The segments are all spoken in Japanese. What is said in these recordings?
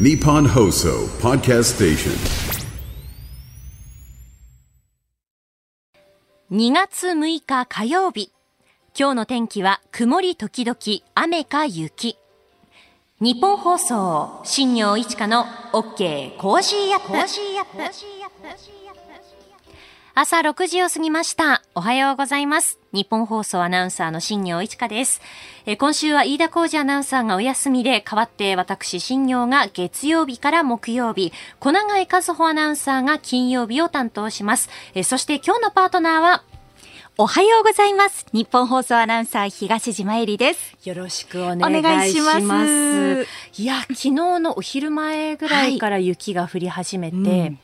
ニッポン放送ポッドキャストステーション2月6日火曜日。今日の天気は曇り時々雨か雪。ニッポン放送、新行市佳の OK Cozy Up。朝6時を過ぎました。おはようございます。ニッポン放送アナウンサーの新行市佳です。えー今週は飯田浩二アナウンサーがお休みで、代わって私新業が月曜日から木曜日、小永井和穂アナウンサーが金曜日を担当します。えーそして今日のパートナーは、おはようございます。日本放送アナウンサー東島えりです。よろしくお願いします。いしますいや、昨日のお昼前ぐらいから雪が降り始めて、うん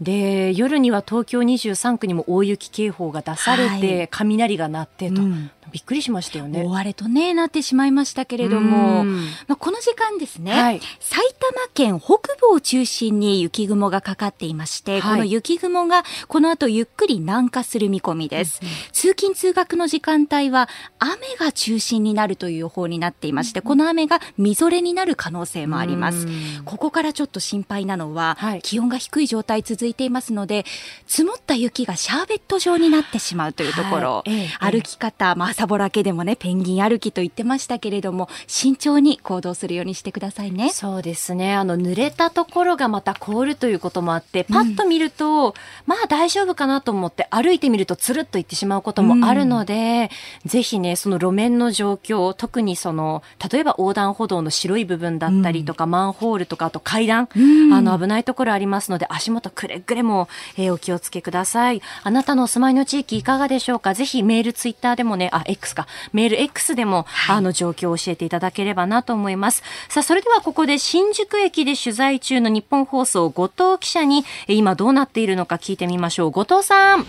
で、夜には東京23区にも大雪警報が出されて、はい。雷が鳴ってと、うんびっくりしましたよね。大荒れとね、なってしまいましたけれども、うん。まあ、この時間ですね、はい。埼玉県北部を中心に雪雲がかかっていまして、はい。この雪雲がこの後ゆっくり南下する見込みです。通勤通学の時間帯は雨が中心になるという予報になっていまして、この雨がみぞれになる可能性もあります。うんここからちょっと心配なのは、はい。気温が低い状態続いていますので、積もった雪がシャーベット状になってしまうというところ、歩き方、まあ、朝ぼらけでもね、ペンギン歩きと言ってましたけれども、慎重に行動するようにしてくださいね。そうですね。あの、濡れたところがまた凍るということもあって、パッと見ると、まあ大丈夫かなと思って歩いてみるとつるっといってしまうこともあるので、ぜひね、その路面の状況、特にその、例えば横断歩道の白い部分だったりとか、マンホールとか、あと階段、うんあの、危ないところありますので、足元くれぐれも、えーお気をつけください。あなたのお住まいの地域いかがでしょうか？ぜひメール、ツイッターでもね、あ、X か、メール X でも、あの、状況を教えていただければなと思います。さあ、それではここで新宿駅で取材中の日本放送、後藤記者に、えー今どうなっているのか聞いてみましょう。後藤さん。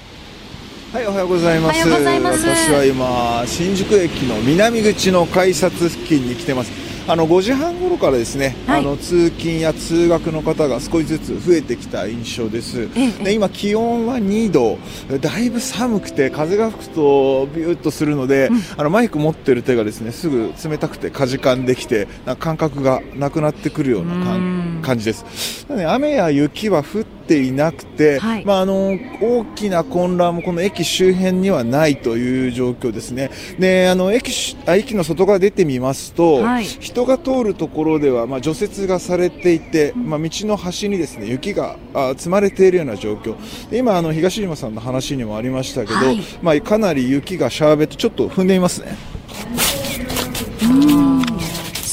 はい、おはようございます。おはようございます私は今、新宿駅の南口の改札付近に来てます。あの5時半頃からですね、はい。あの通勤や通学の方が少しずつ増えてきた印象です。ええで今気温は2度、だいぶ寒くて風が吹くとビューッとするので、あのマイク持ってる手がですねすぐ冷たくてかじかんできて、な感覚がなくなってくるようなうん。感感じです。雨や雪は降っていなくて、はいまああの大きな混乱もこの駅周辺にはないという状況ですね。で、あの駅しあ駅の外側出てみますと、はい人が通るところではまあ除雪がされていて、まあ道の端にですね雪があ積まれているような状況。で今あの東島さんの話にもありましたけど、はいまあかなり雪がシャーベットちょっと踏んでみますね。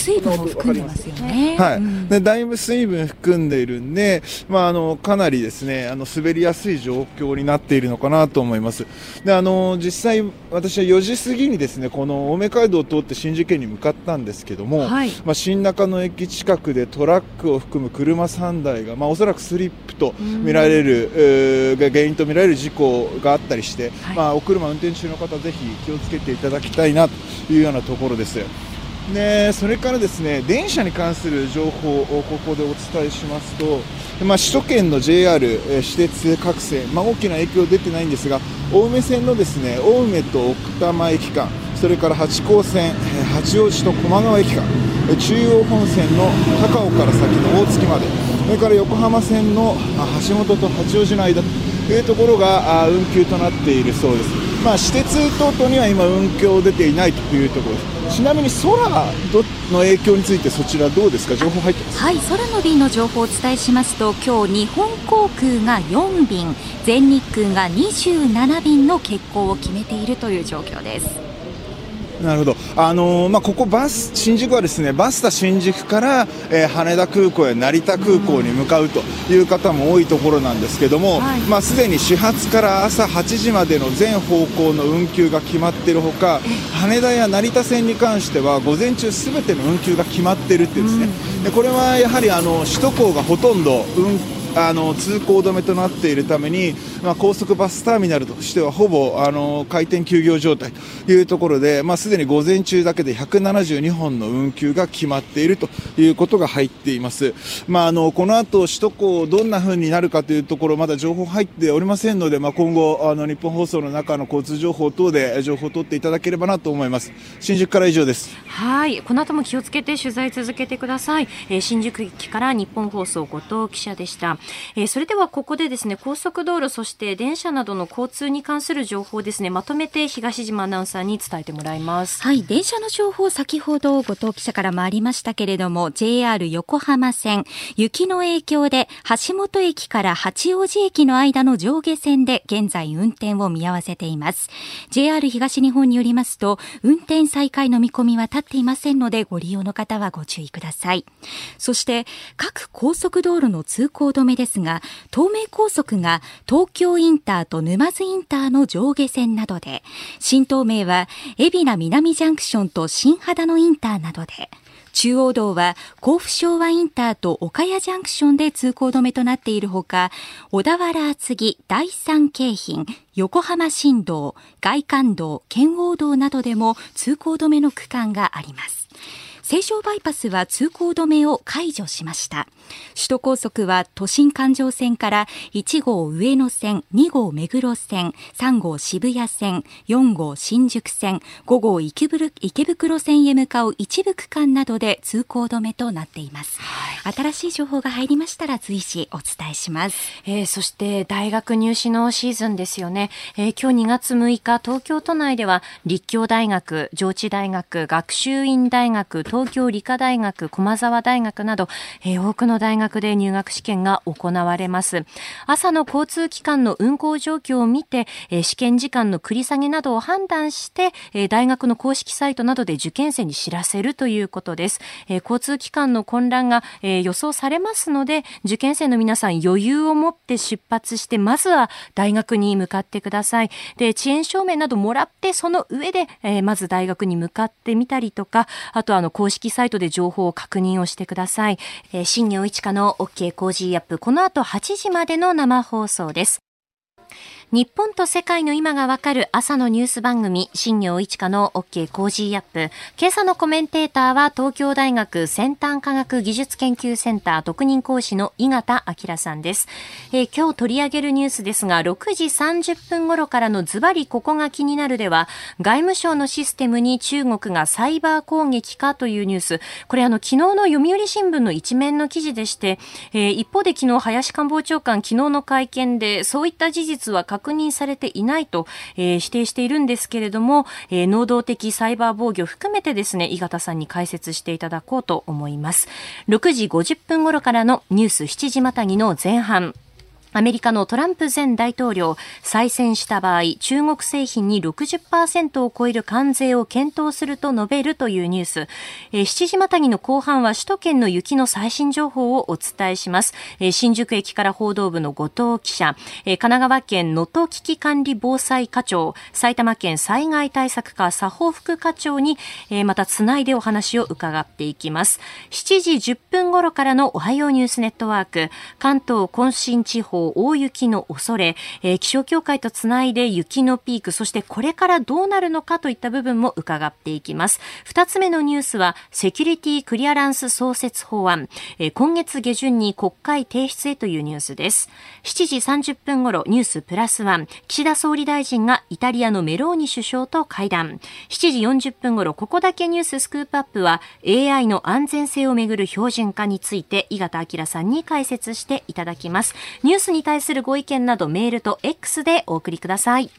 水分も含んでますよね。はい、うん。でだいぶ水分含んでいるんで、まあ、あのかなりですねあの滑りやすい状況になっているのかなと思います。であの実際私は4時過ぎにですねこの青梅街道を通って新宿駅に向かったんですけども、はい。まあ、新中野駅近くでトラックを含む車3台が、まあ、おそらくスリップと見られる、えーが原因と見られる事故があったりして、はい。まあ、お車運転中の方ぜひ気をつけていただきたいなというようなところですでそれからですね電車に関する情報をここでお伝えしますと、まあ、首都圏の JR、え私鉄各線、まあ、大きな影響出てないんですが青梅線のですね青梅と奥多摩駅間それから八高線八王子と駒川駅間中央本線の高尾から先の大月までそれから横浜線の橋本と八王子の間というところが運休となっているそうです、まあ、私鉄等々には今運休出ていないというところです。ちなみに空の影響についてそちらどうですか？情報入ってます？はい、空の便の情報をお伝えしますと、今日日本航空が4便、全日空が27便の欠航を決めているという状況です。なるほど、あのーまあ、ここバス、新宿はですねバスタ新宿から、えー羽田空港や成田空港に向かうという方も多いところなんですけども、はい。まあ、すでに始発から朝8時までの全方向の運休が決まっているほか羽田や成田線に関しては午前中すべての運休が決まっているっていうんですね、でこれはやはりあの首都高がほとんど運あの通行止めとなっているために、まあ、高速バスターミナルとしてはほぼあの開店休業状態というところで、まあ、すでに午前中だけで172本の運休が決まっているということが入っています。まあ、あのこの後首都高どんな風になるかというところまだ情報入っておりませんので、まあ、今後あの日本放送の中の交通情報等で情報を取っていただければなと思います。新宿から以上です。はい。この後も気をつけて取材続けてください、えー、新宿駅から日本放送後藤記者でした、えー、それではここでですね高速道路そして電車などの交通に関する情報ですねまとめて東島アナウンサーに伝えてもらいます。はい電車の情報先ほど後藤記者からもありましたけれども JR 横浜線雪の影響で橋本駅から八王子駅の間の上下線で現在運転を見合わせています。JR 東日本によりますと運転再開の見込みは立っていませんのでご利用の方はご注意ください。そして各高速道路の通行止めですが東名高速が東京インターと沼津インターの上下線などで新東名は海老名南ジャンクションと新秦野インターなどで中央道は甲府昭和インターと岡谷ジャンクションで通行止めとなっているほか、小田原厚木第三京浜、横浜新道、外環道、圏央道などでも通行止めの区間があります。西湘バイパスは通行止めを解除しました。首都高速は都心環状線から1号上野線2号目黒線3号渋谷線4号新宿線5号池袋線へ向かう一部区間などで通行止めとなっています、はい、新しい情報が入りましたら随時お伝えします、えー、そして大学入試のシーズンですよね、えー、今日2月6日東京都内では立教大学上智大学学習院大学東京理科大学、駒沢大学など、えー、多くの大学で入学試験が行われます。朝の交通機関の運行状況を見て、えー、試験時間の繰り下げなどを判断して、えー、大学の公式サイトなどで受験生に知らせるということです。え交通機関の混乱が、え予想されますので、受験生の皆さん余裕を持って出発して、まずは大学に向かってください。で、遅延証明などもらって、その上で、えまず大学に向かってみたりとか、あとあの公式サイトで情報を確認をしてください。えー、新行市佳の OK Cozy Up、この後8時までの生放送です。日本と世界の今がわかる朝のニュース番組、新行市佳の OK Cozy Up。今朝のコメンテーターは東京大学先端科学技術研究センター特任講師の井形彬さんです、えー、今日取り上げるニュースですが、6時30分頃からのズバリここが気になるでは、外務省のシステムに中国がサイバー攻撃かというニュース。これあの昨日の読売新聞の一面の記事でして、えー、一方で昨日林官房長官昨日の会見でそういった事実は確確認されていないと、えー、指定しているんですけれども、えー、能動的サイバー防御を含めてですね、井形さんに解説していただこうと思います。6時50分頃からのニュース7時またぎの前半。アメリカのトランプ前大統領、再選した場合、中国製品に60%を超える関税を検討すると述べるというニュース。えー、7時またぎの後半は首都圏の雪の最新情報をお伝えします。えー、新宿駅から報道部の後藤記者、えー、神奈川県能登危機管理防災課長、埼玉県災害対策課佐保副課長に、えー、またつないでお話を伺っていきます。7時10分頃からのおはようニュースネットワーク、関東甲信地方大雪の恐れ、えー、気象協会とつないで雪のピーク、そしてこれからどうなるのかといった部分も伺っていきます。二つ目のニュースは、セキュリティクリアランス創設法案、えー、今月下旬に国会提出へというニュースです。7時30分頃、ニュースプラスワン、岸田総理大臣がイタリアのメローニ首相と会談。7時40分頃、ここだけニューススクープアップは、AI の安全性をめぐる標準化について、井形彬さんに解説していただきます。ニュースに対するご意見などメールと X でお送りください。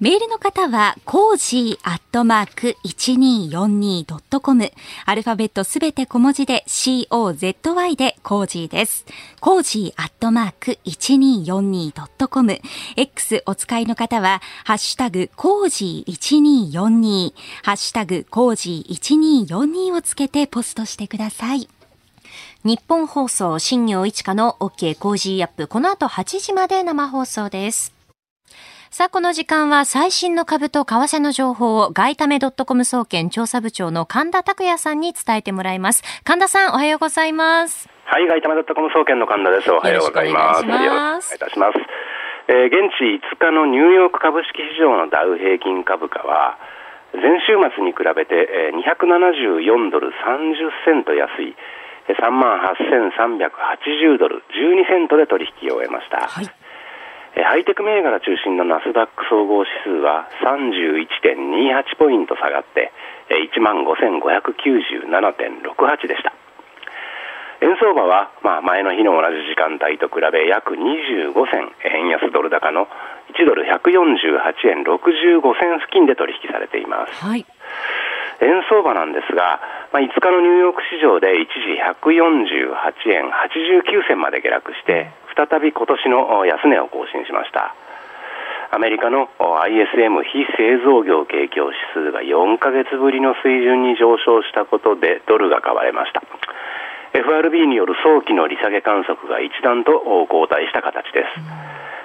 メールの方は、コージーアットマーク 1242.com。アルファベットすべて小文字で COZY でコージーです。コージーアットマーク 1242.com。X お使いの方は、ハッシュタグコージー1242、ハッシュタグコージー1242をつけてポストしてください。ニッポン放送新行市佳の OK コージーアップ。この後8時まで生放送です。さあ、この時間は最新の株と為替の情報を外為ドットコム総研調査部長の神田拓也さんに伝えてもらいます。神田さん、おはようございます。はい、外為ドットコム総研の神田です。おはようございます。よろしくお願いします。えー現地5日のニューヨーク株式市場のダウ平均株価は、前週末に比べてえー274ドル30セント安い、えー3万8380ドル12セントで取引を終えました。はい。えーハイテク銘柄中心のナスダック総合指数は31.28ポイント下がって、えー15,597.68でした。円相場は、まあ、前の日の同じ時間帯と比べ約25銭円安ドル高の1ドル148円65銭付近で取引されています。はい。円相場なんですが、まあ、5日のニューヨーク市場で一時148円89銭まで下落して、再び今年の安値を更新しました。アメリカの ISM 非製造業景況指数が4ヶ月ぶりの水準に上昇したことでドルが買われました。FRB による早期の利下げ観測が一段と後退した形です。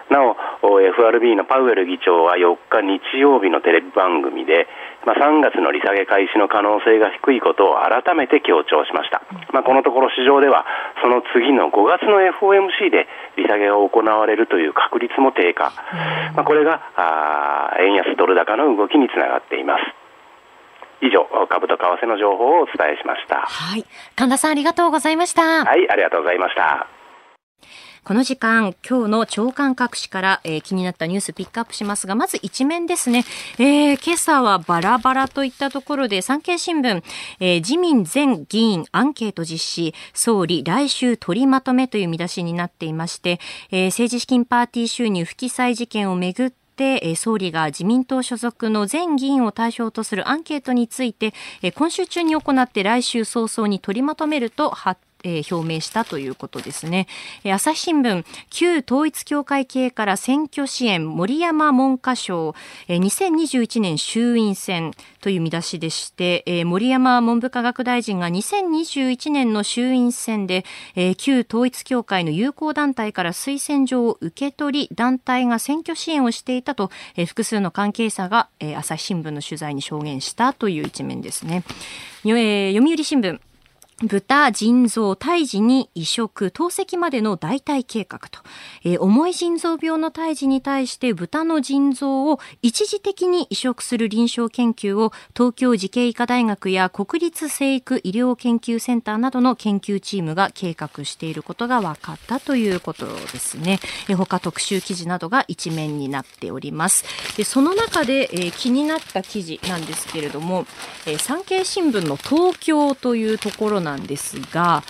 なお、お FRB のパウエル議長は4日日曜日のテレビ番組で、まあ、3月の利下げ開始の可能性が低いことを改めて強調しました。まあ、このところ市場では、その次の5月の FOMC で利下げが行われるという確率も低下。まあ、これが、あー円安ドル高の動きにつながっています。以上、株と為替の情報をお伝えしました。はい。神田さんありがとうございました。はい、ありがとうございました。この時間、今日の長官各紙から、えー気になったニュースピックアップしますが、まず一面ですね。えー今朝はバラバラといったところで、産経新聞、えー自民全議員アンケート実施、総理来週取りまとめという見出しになっていまして、えー政治資金パーティー収入不記載事件をめぐってえー総理が自民党所属の全議員を対象とするアンケートについて、今週中に行って来週早々に取りまとめると発えー表明したということですね。え朝日新聞、旧統一教会系から選挙支援森山文科省、えー2021年衆院選という見出しでして、えー森山文部科学大臣が2021年の衆院選で、えー旧統一教会の友好団体から推薦状を受け取り、団体が選挙支援をしていたと、えー複数の関係者が、えー朝日新聞の取材に証言したという一面ですね。えー読売新聞、豚、腎臓、胎児に移植、透析までの代替計画と、えー重い腎臓病の胎児に対して豚の腎臓を一時的に移植する臨床研究を東京慈恵医科大学や国立生育医療研究センターなどの研究チームが計画していることが分かったということですね。えー他特集記事などが一面になっております。でその中で、えー気になった記事なんですけれども、えー産経新聞の東京というところなんですが、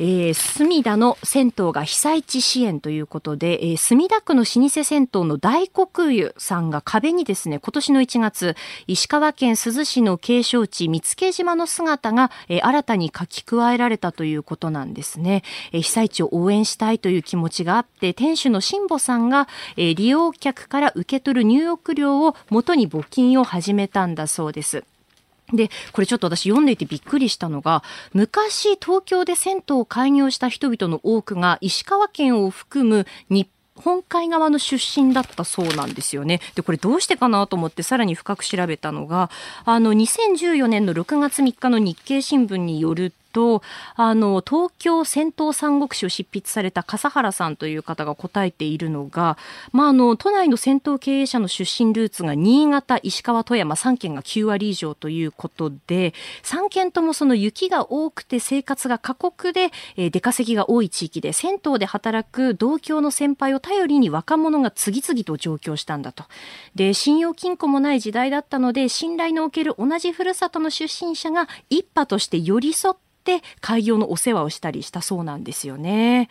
えー墨田の銭湯が被災地支援ということで、えー墨田区の老舗銭湯の大黒湯さんが壁にですね、今年の1月、石川県珠洲市の景勝地見附島の姿が、えー新たに書き加えられたということなんですね。えー被災地を応援したいという気持ちがあって、店主の辛坊さんが、えー利用客から受け取る入浴料を元に募金を始めたんだそうです。で、これちょっと私読んでいてびっくりしたのが、昔東京で銭湯を開業した人々の多くが石川県を含む日本海側の出身だったそうなんですよね。で、これどうしてかなと思ってさらに深く調べたのが、あの、2014年の6月3日の日経新聞によると、あの、東京戦闘三国志を執筆された笠原さんという方が答えているのが、まあ、あの、都内の戦闘経営者の出身ルーツが新潟、石川、富山3県が9割以上ということで、3県ともその雪が多くて生活が過酷で、えー出稼ぎが多い地域で、銭湯で働く同郷の先輩を頼りに若者が次々と上京したんだと。で、信用金庫もない時代だったので、信頼のおける同じふるさとの出身者が一派として寄り添って、開業のお世話をしたりしたそうなんですよね。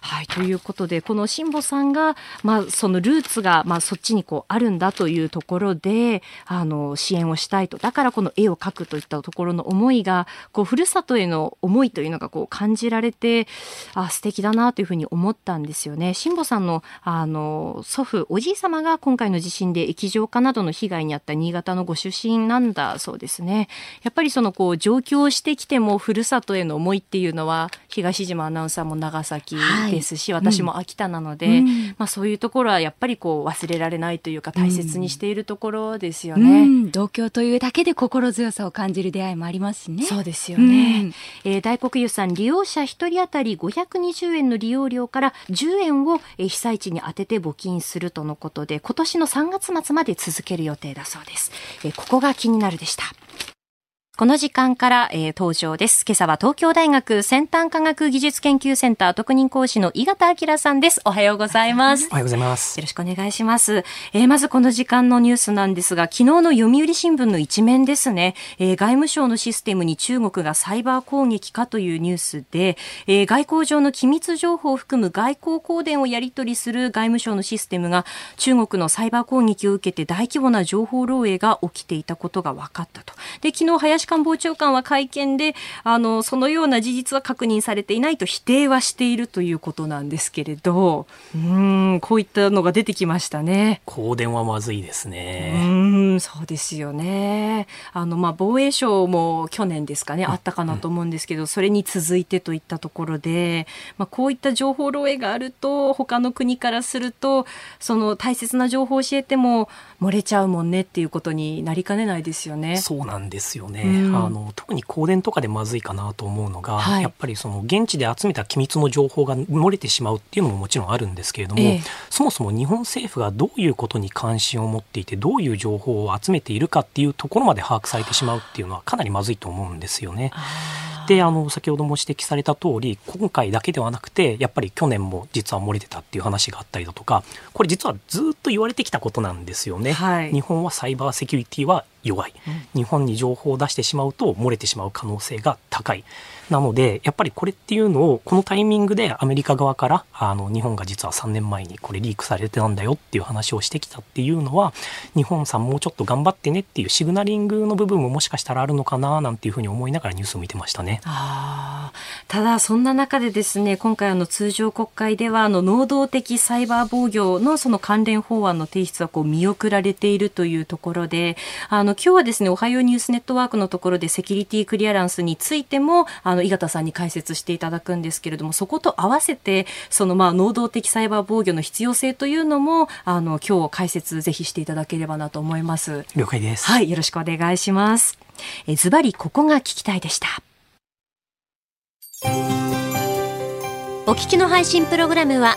はい。ということで、この辛坊さんが、まあ、そのルーツが、まあ、そっちにこう、あるんだというところで、あの、支援をしたいと。だからこの絵を描くといったところの思いが、こう、ふるさとへの思いというのがこう、感じられて、あ、素敵だなというふうに思ったんですよね。辛坊さんの、あの、祖父、おじい様が今回の地震で液状化などの被害に遭った新潟のご出身なんだそうですね。やっぱりその、こう、上京してきても、ふるさ里への思いっていうのは東島アナウンサーも長崎ですし、はい、私も秋田なので、うん、まあ、そういうところはやっぱりこう忘れられないというか大切にしているところですよね、うん、同居というだけで心強さを感じる出会いもありますねそうですよね、えー、大黒湯さん利用者1人当たり520円の利用料から10円を被災地に当てて募金するとのことで今年の3月末まで続ける予定だそうです、えー、ここが気になるでしたこの時間から、えー、登場です。今朝は東京大学先端科学技術研究センター特任講師の井形明さんです。おはようございます。おはようございます。よろしくお願いします。えー、まずこの時間のニュースなんですが、昨日の読売新聞の一面ですね、えー、外務省のシステムに中国がサイバー攻撃かというニュースで、えー、外交上の機密情報を含む外交公電をやり取りする外務省のシステムが中国のサイバー攻撃を受けて大規模な情報漏洩が起きていたことが分かったと。で、昨日林官房長官は会見で、あの、そのような事実は確認されていないと否定はしているということなんですけれど、うん、こういったのが出てきましたね。香典はまずいですね。うん、そうですよね。あの、まあ、防衛省も去年ですかね、あったかなと思うんですけど、それに続いてといったところで、まあ、こういった情報漏洩があると、他の国からすると、その大切な情報を教えても漏れちゃうもんねっていうことになりかねないですよね。そうなんですよね。うん、あの特に香典とかでまずいかなと思うのが、はい、やっぱりその現地で集めた機密の情報が漏れてしまうっていうのももちろんあるんですけれども、ええ、そもそも日本政府がどういうことに関心を持っていてどういう情報を集めているかっていうところまで把握されてしまうっていうのはかなりまずいと思うんですよね。であの先ほども指摘された通り今回だけではなくてやっぱり去年も実は漏れてたっていう話があったりだとかこれ実はずっと言われてきたことなんですよね。はい、日本はサイバーセキュリティは弱い、日本に情報を出してしまうと漏れてしまう可能性が高いなのでやっぱりこれっていうのをこのタイミングでアメリカ側からあの日本が実は3年前にこれリークされてたんだよっていう話をしてきたっていうのは日本さんもうちょっと頑張ってねっていうシグナリングの部分ももしかしたらあるのかななんていうふうに思いながらニュースを見てましたね。あただそんな中でですね今回あの通常国会ではあの能動的サイバー防御のその関連法案の提出はこう見送られているというところであの今日はですねおはようニュースネットワークのところでセキュリティクリアランスについてもあの井形さんに解説していただくんですけれどもそこと合わせてそのまあ能動的サイバー防御の必要性というのもあの今日解説ぜひしていただければなと思います。了解です。はいよろしくお願いします。えズバリここが聞きたいでした。お聞きの配信プログラムは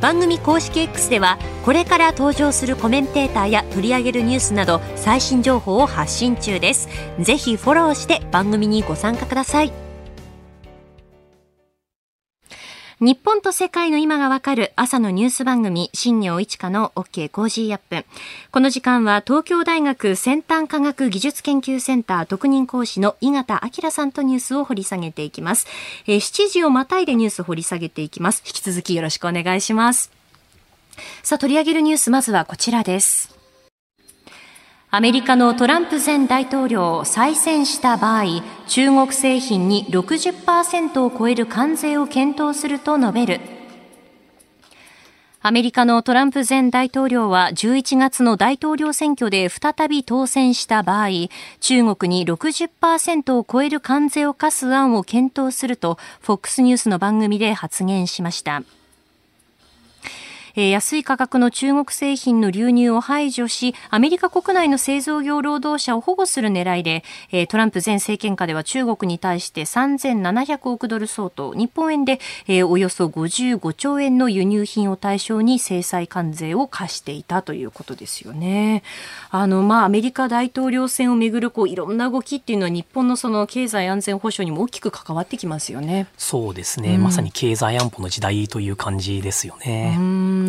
番組公式 X ではこれから登場するコメンテーターや取り上げるニュースなど最新情報を発信中です。ぜひフォローして番組にご参加ください。日本と世界の今がわかる朝のニュース番組、新行市佳の OK コージーアップ。この時間は東京大学先端科学技術研究センター特任講師の井形彬さんとニュースを掘り下げていきます。えー、7時をまたいでニュースを掘り下げていきます。引き続きよろしくお願いします。さあ、取り上げるニュース、まずはこちらです。アメリカのトランプ前大統領を再選した場合、中国製品に60%を超える関税を検討すると述べる。アメリカのトランプ前大統領は11月の大統領選挙で再び当選した場合、中国に60%を超える関税を課す案を検討すると、FOX ニュースの番組で発言しました。えー、安い価格の中国製品の流入を排除し、アメリカ国内の製造業労働者を保護する狙いで、えー、トランプ前政権下では中国に対して3700億ドル相当、日本円で、えー、およそ55兆円の輸入品を対象に制裁関税を課していたということですよね。あの、まあ、アメリカ大統領選をめぐるこういろんな動きっていうのは日本のその経済安全保障にも大きく関わってきますよね。そうですね。うん、まさに経済安保の時代という感じですよね。うん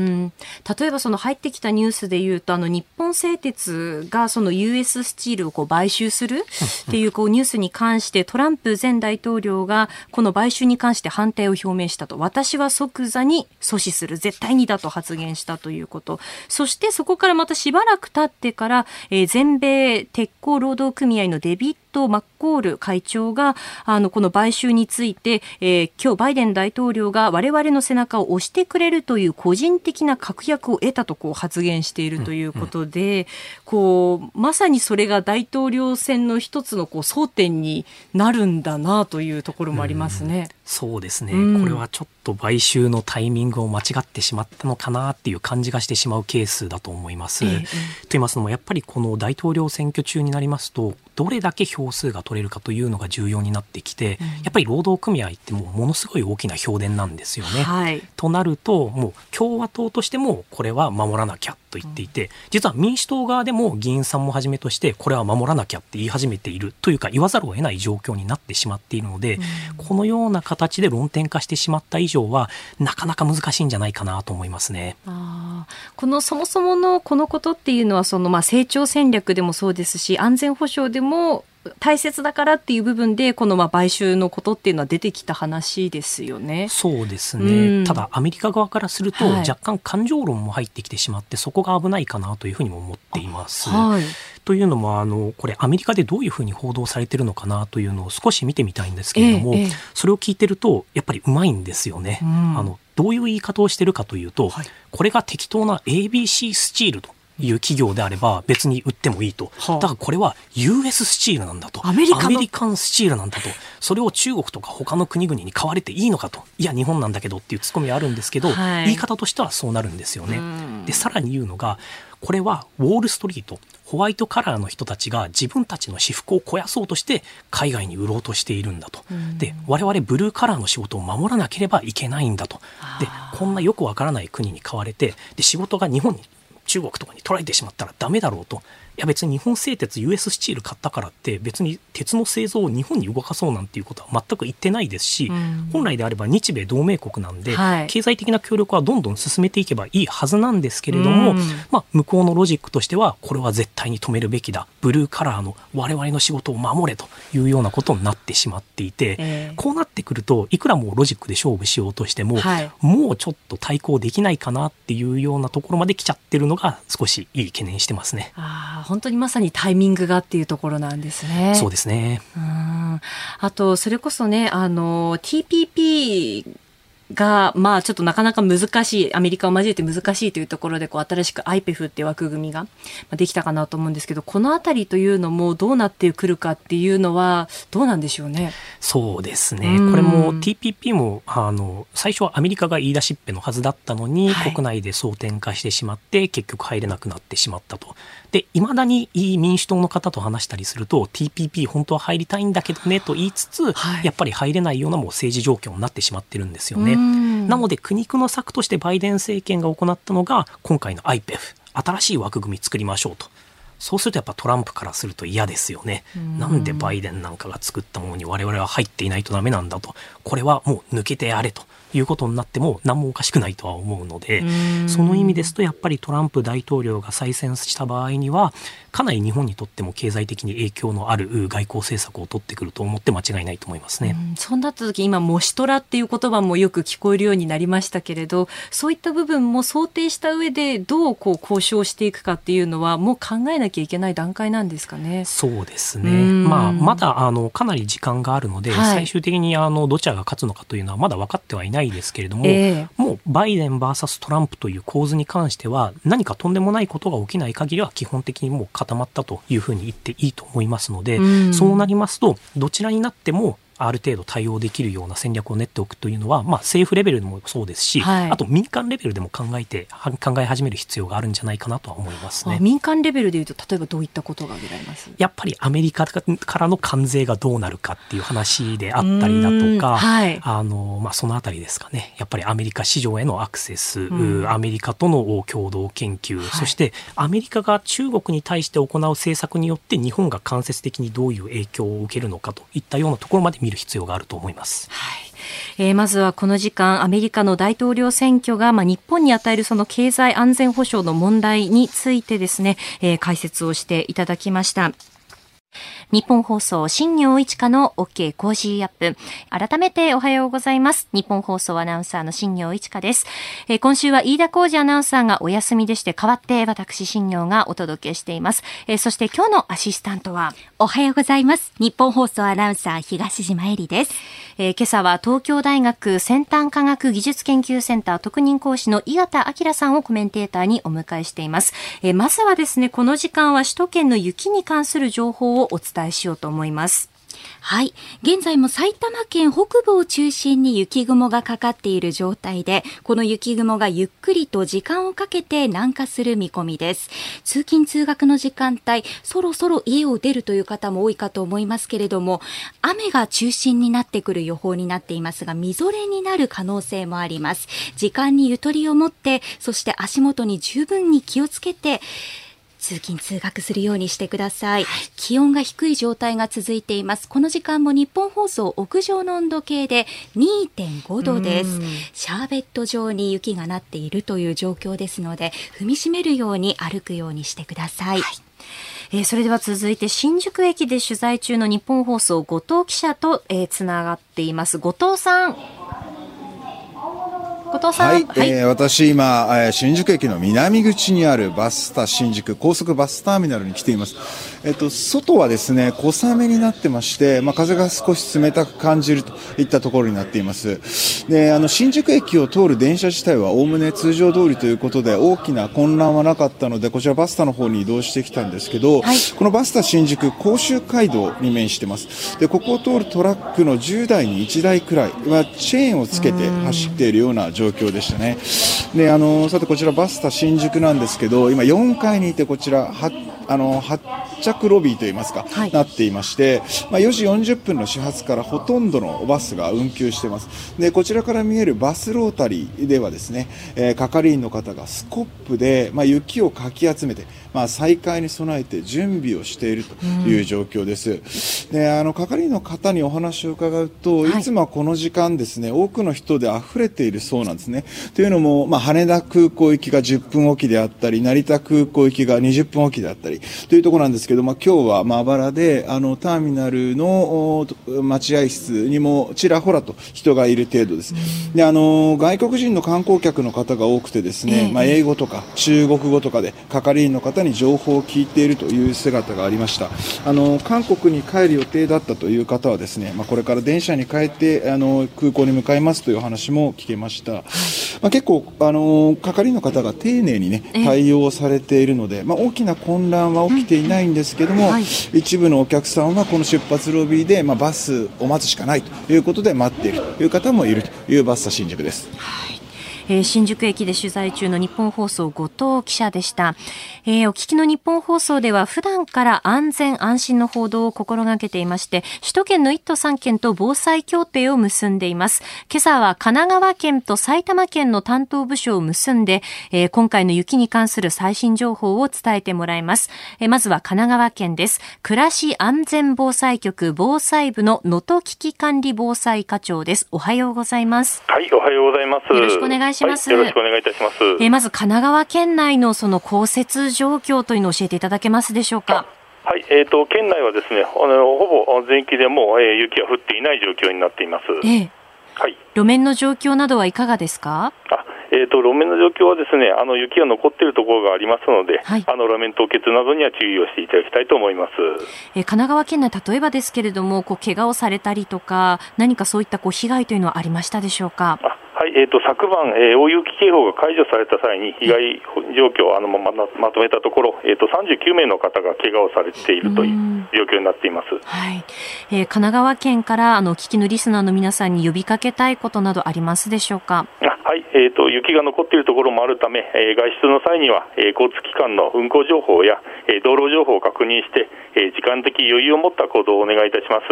例えばその入ってきたニュースで言うと、あの日本製鉄がその US スチールをこう買収するっていうこうニュースに関してトランプ前大統領がこの買収に関して反対を表明したと。私は即座に阻止する。絶対にだと発言したということ。そしてそこからまたしばらく経ってから、えー、全米鉄鋼労働組合のデビット・マッコール会長があのこの買収について、えー、今日バイデン大統領が我々の背中を押してくれるという個人的な確約を得たとこう発言しているということで、うんうん、こうまさにそれが大統領選の一つのこう争点になるんだなというところもありますね。うん、そうですね、うん、これはちょっと買収のタイミングを間違ってしまったのかなっていう感じがしてしまうケースだと思います。えー、と言いますのもやっぱりこの大統領選挙中になりますとどれだけ票数が取れるかというのが重要になってきて、うん、やっぱり労働組合ってもうものすごい大きな票田なんですよね。はい、となるともう共和党としてもこれは守らなきゃと言っていて、実は民主党側でも議員さんもはじめとしてこれは守らなきゃって言い始めているというか言わざるを得ない状況になってしまっているので、うん、このような形で論点化してしまった以上はなかなか難しいんじゃないかなと思いますね。あこのそもそものこのことっていうのはそのまあ成長戦略でもそうですし安全保障でも大切だからっていう部分でこのまあ買収のことっていうのは出てきた話ですよね。そうですね、うん、ただアメリカ側からすると、若干感情論も入ってきてしまってそこが危ないかなというふうにも思っています。はい、というのもあのこれアメリカでどういうふうに報道されてるのかなというのを少し見てみたいんですけれども、ええ、それを聞いてるとやっぱりうまいんですよね。うん、あのどういう言い方をしてるかというと、はい、これが適当な ABC スチールという企業であれば別に売ってもいいと。だからこれは US スチールなんだと。アメリカンスチールなんだと。それを中国とか他の国々に買われていいのかと。いや、日本なんだけどっていうツッコミはあるんですけど、はい、言い方としてはそうなるんですよね。で、さらに言うのが、これはウォールストリート、ホワイトカラーの人たちが自分たちの私服を肥やそうとして海外に売ろうとしているんだと。で、我々ブルーカラーの仕事を守らなければいけないんだと。で、こんなよくわからない国に買われて、で、仕事が日本に中国とかに取られてしまったらダメだろうとや別に日本製鉄 US スチール買ったからって別に鉄の製造を日本に動かそうなんていうことは全く言ってないですし、うん、本来であれば日米同盟国なんで、はい、経済的な協力はどんどん進めていけばいいはずなんですけれども、うん、まあ、向こうのロジックとしてはこれは絶対に止めるべきだ。ブルーカラーの我々の仕事を守れというようなことになってしまっていて、えー、こうなってくるといくらもうロジックで勝負しようとしても、はい、もうちょっと対抗できないかなっていうようなところまで来ちゃってるのが少しいい懸念してますね。あ本当にまさにタイミングがっていうところなんですね。そうですね。うん。あと、それこそね、あの、TPP が、まあちょっとなかなか難しい、アメリカを交えて難しいというところで、こう新しく IPEF っていう枠組みができたかなと思うんですけど、このあたりというのもどうなってくるかっていうのは、どうなんでしょうね。そうですね。これも TPP も、あの、最初はアメリカが言い出しっぺのはずだったのに、はい、国内で争点化してしまって、結局入れなくなってしまったと。で、いまだに民主党の方と話したりすると、TPP 本当は入りたいんだけどねと言いつつ、はい、やっぱり入れないようなもう政治状況になってしまってるんですよね。なので苦肉の策としてバイデン政権が行ったのが今回の IPEF 新しい枠組み作りましょうと。そうするとやっぱトランプからすると嫌ですよね。なんでバイデンなんかが作ったものに我々は入っていないとダメなんだと。これはもう抜けてやれと。いうことになっても何もおかしくないとは思うのでその意味ですとやっぱりトランプ大統領が再選した場合にはかなり日本にとっても経済的に影響のある外交政策を取ってくると思って間違いないと思いますね。うん、そうなった時今もしトラっていう言葉もよく聞こえるようになりましたけれどそういった部分も想定した上でどうこう交渉していくかっていうのはもう考えなきゃいけない段階なんですかね。そうですね。まあまだあのかなり時間があるので、はい、最終的にあのどちらが勝つのかというのはまだ分かってはいないですけれども、えー、もうバイデン VS トランプという構図に関しては何かとんでもないことが起きない限りは基本的にもう固まったというふうに言っていいと思いますので、うん、そうなりますとどちらになってもある程度対応できるような戦略を練っておくというのは、まあ、政府レベルでもそうですし、はい、あと民間レベルでも考えて考え始める必要があるんじゃないかなとは思いますね。民間レベルでいうと例えばどういったことが挙げられます？やっぱりアメリカからの関税がどうなるかっていう話であったりだとか、はい、あのまあ、そのあたりですかね。やっぱりアメリカ市場へのアクセス、うん、アメリカとの共同研究、はい、そしてアメリカが中国に対して行う政策によって日本が間接的にどういう影響を受けるのかといったようなところまで見る必要があると思います。はいえー、まずはこの時間アメリカの大統領選挙が、まあ、日本に与えるその経済安全保障の問題についてですね、えー、解説をしていただきました。ニッポン放送、新行市佳の OK コージーアップ。改めておはようございます。ニッポン放送アナウンサーの新行市佳です。えー、今週は飯田浩司アナウンサーがお休みでして、代わって私新行がお届けしています。えー、そして今日のアシスタントは、おはようございます。ニッポン放送アナウンサー東島衣里です。えー、今朝は東京大学先端科学技術研究センター特任講師の井形明さんをコメンテーターにお迎えしています。えー、まずはですね、この時間は首都圏の雪に関する情報ををお伝え伝えしようと思います。はい。現在も埼玉県北部を中心に雪雲がかかっている状態で、この雪雲がゆっくりと時間をかけて南下する見込みです。通勤通学の時間帯、そろそろ家を出るという方も多いかと思いますけれども、雨が中心になってくる予報になっていますが、みぞれになる可能性もあります。時間にゆとりを持って、そして足元に十分に気をつけて、通勤通学するようにしてください、はい、気温が低い状態が続いています。この時間も日本放送屋上の温度計で2.5度です。シャーベット状に雪がなっているという状況ですので踏みしめるように歩くようにしてください、はい。えー、それでは続いて新宿駅で取材中の日本放送後藤記者と、えー、つながっています。後藤さん後藤さん、はい、はい、えー、私今、えー、新宿駅の南口にあるバスタ新宿高速バスターミナルに来ています。えっと、外はですね、小雨になってまして、まあ、風が少し冷たく感じるといったところになっています。で、あの、新宿駅を通る電車自体はおおむね通常通りということで、大きな混乱はなかったので、こちらバスタの方に移動してきたんですけど、はい、このバスタ新宿、甲州街道に面してます。で、ここを通るトラックの10台に1台くらいはチェーンをつけて走っているような状況でしたね。で、あの、さてこちらバスタ新宿なんですけど、今4階にいてこちら、あの発着ロビーといいますか、はい、なっていまして、まあ、4時40分の始発からほとんどのバスが運休していますでこちらから見えるバスロータリーではですね、えー、係員の方がスコップで、まあ、雪をかき集めてまあ、再開に備えて準備をしているという状況です。うん、であの係員の方にお話を伺うと、い、つもこの時間ですね多くの人で溢れているそうなんですね。というのも、まあ、羽田空港行きが10分おきであったり成田空港行きが20分おきであったりというところなんですけど、まあ、今日はまばらであのターミナルの待合室にもちらほらと人がいる程度です。うん、であの外国人の観光客の方が多くてですね、えー、まあ、英語とか中国語とかで係員の方に情報を聞いているという姿がありました。あの韓国に帰る予定だったという方はですね、まあ、これから電車に帰ってあの空港に向かいますという話も聞けました、まあ、結構あの係の方が丁寧にね対応されているので、まあ、大きな混乱は起きていないんですけども、一部のお客さんはこの出発ロビーで、まあ、バスを待つしかないということで待っているという方もいるというバスタ新宿です。はいえー、新宿駅で取材中の日本放送後藤記者でした、えー、お聞きの日本放送では普段から安全安心の報道を心がけていまして首都圏の1都3県と防災協定を結んでいます。今朝は神奈川県と埼玉県の担当部署を結んで、えー、今回の雪に関する最新情報を伝えてもらいます、えー、まずは神奈川県です。暮らし安全防災局防災部の能登危機管理防災課長です。おはようございます。はいおはようございます。よろしくお願いしますはい、よろしくお願いいたします。えー、まず神奈川県内のその降雪状況というのを教えていただけますでしょうか？はい、えっ、ー、と県内はですね、あのほぼ全域でも、えー、雪が降っていない状況になっています。ええはい。路面の状況などはいかがですか？あ、えーと、路面の状況はですねあの雪が残っているところがありますので、はい、あの路面凍結などには注意をしていただきたいと思います、えー、神奈川県内、例えばですけれども、こう怪我をされたりとか、何かそういったこう被害というのはありましたでしょうか？はい、えーと、昨晩、えー、大雪警報が解除された際に被害状況をあのまままとめたところ、えーと、39名の方が怪我をされているという状況になっています。はい。えー、神奈川県からあの聞きのリスナーの皆さんに呼びかけたいことなどありますでしょうか？はい、えーと、雪が残っているところもあるため、えー、外出の際には、えー、交通機関の運行情報や、えー、道路情報を確認して、えー、時間的余裕を持った行動をお願いいたします。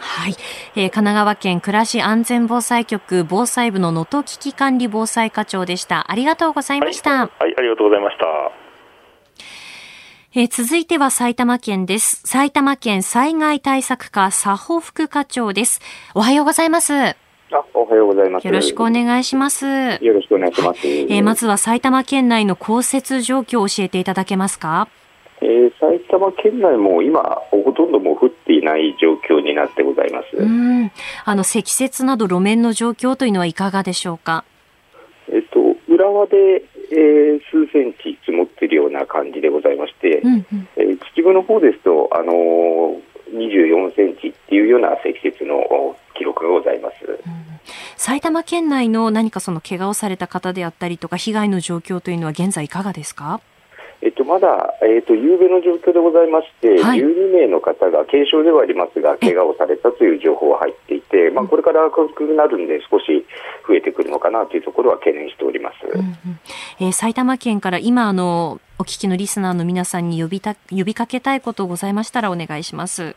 はい、えー、神奈川県暮らし安全防災局防災部の能登危機管理防災課長でした。ありがとうございました。はい、はい、ありがとうございました。えー、続いては埼玉県です。埼玉県災害対策課佐保副課長です。おはようございます。あ、おはようございます。よろしくお願いします。よろしくお願いします。えー、まずは埼玉県内の降雪状況を教えていただけますか？えー、埼玉県内も今、ほとんどもう降っていない状況になってございます。うん。あの積雪など路面の状況というのはいかがでしょうか？えっと、浦和で、えー、数センチ積もっているような感じでございまして、うんうん、えー、秩父の方ですと、あのー、24センチっていうような積雪の記録がございます、うん、埼玉県内の何かその怪我をされた方であったりとか被害の状況というのは現在いかがですか？えっと、まだ、えっと、夕べの状況でございまして、はい、12名の方が軽傷ではありますが、怪我をされたという情報は入っていて、まあ、これから明るくなるんで、少し増えてくるのかなというところは懸念しております、うんうん、えー、埼玉県から今あの、お聞きのリスナーの皆さんに呼びた呼びかけたいことございましたら、お願いします。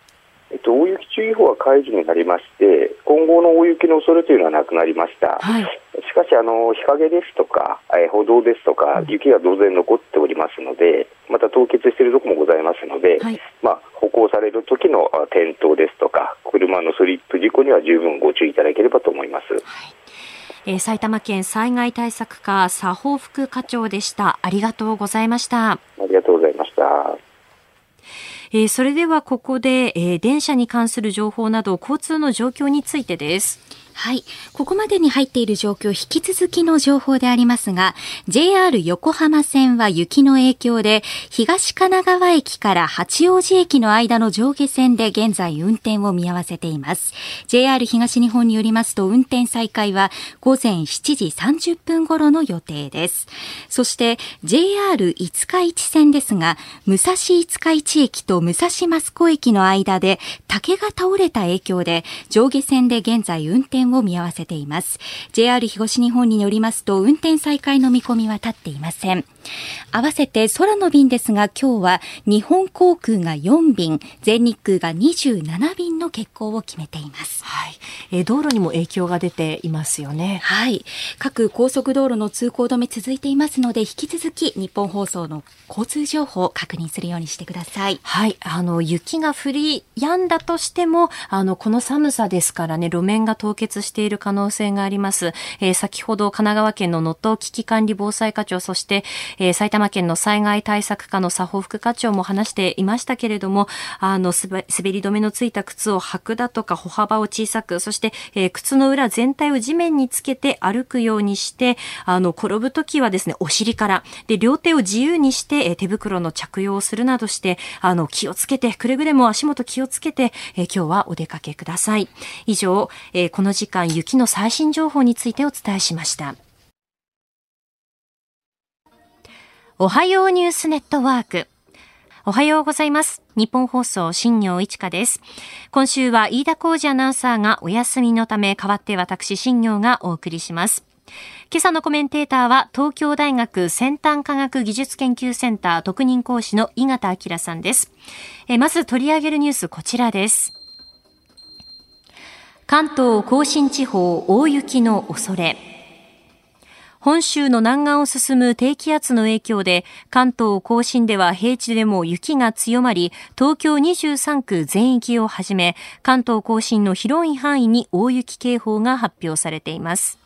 えっと、大雪注意報は解除になりまして、今後の大雪の恐れというのはなくなりました。はい、しかし、あの日陰ですとか、え歩道ですとか、雪が当然残っておりますので、また凍結しているところもございますので、はい、まあ、歩行される時の転倒ですとか、車のスリップ事故には十分ご注意いただければと思います。はいえー、埼玉県災害対策課佐保副課長でした。ありがとうございました。ありがとうございました。えー、それではここで、えー、電車に関する情報など交通の状況についてです。はい。ここまでに入っている状況、引き続きの情報でありますが、JR 横浜線は雪の影響で、東神奈川駅から八王子駅の間の上下線で現在運転を見合わせています。JR 東日本によりますと、運転再開は午前7時30分頃の予定です。そして、JR 五日市線ですが、武蔵五日市駅と武蔵益子駅の間で竹が倒れた影響で、上下線で現在運転を見合わせています。JR 東日本によりますと、運転再開の見込みは立っていません。合わせて空の便ですが今日は日本航空が4便、全日空が27便の欠航を決めています。はい。えー、道路にも影響が出ていますよね。はい。各高速道路の通行止め続いていますので、引き続き日本放送の交通情報を確認するようにしてください。はい。あの、雪が降り止んだとしても、あの、この寒さですからね、路面が凍結している可能性があります。えー、先ほど神奈川県の能登危機管理防災課長、そして、えー、埼玉県の災害対策課の佐保副課長も話していましたけれども、あの、滑り止めのついた靴を履くだとか、歩幅を小さく、そして、えー、靴の裏全体を地面につけて歩くようにして、あの、転ぶときはですね、お尻から、で、両手を自由にして、えー、手袋の着用をするなどして、あの、気をつけて、くれぐれも足元気をつけて、えー、今日はお出かけください。以上、えー、この時間、雪の最新情報についてお伝えしました。おはようニュースネットワーク。おはようございます。日本放送、新業一華です。今週は飯田浩二アナウンサーがお休みのため、代わって私、新業がお送りします。今朝のコメンテーターは、東京大学先端科学技術研究センター特任講師の井形明さんです。えまず取り上げるニュース、こちらです。関東甲信地方大雪の恐れ。本州の南岸を進む低気圧の影響で、関東甲信では平地でも雪が強まり、東京23区全域をはじめ、関東甲信の広い範囲に大雪警報が発表されています。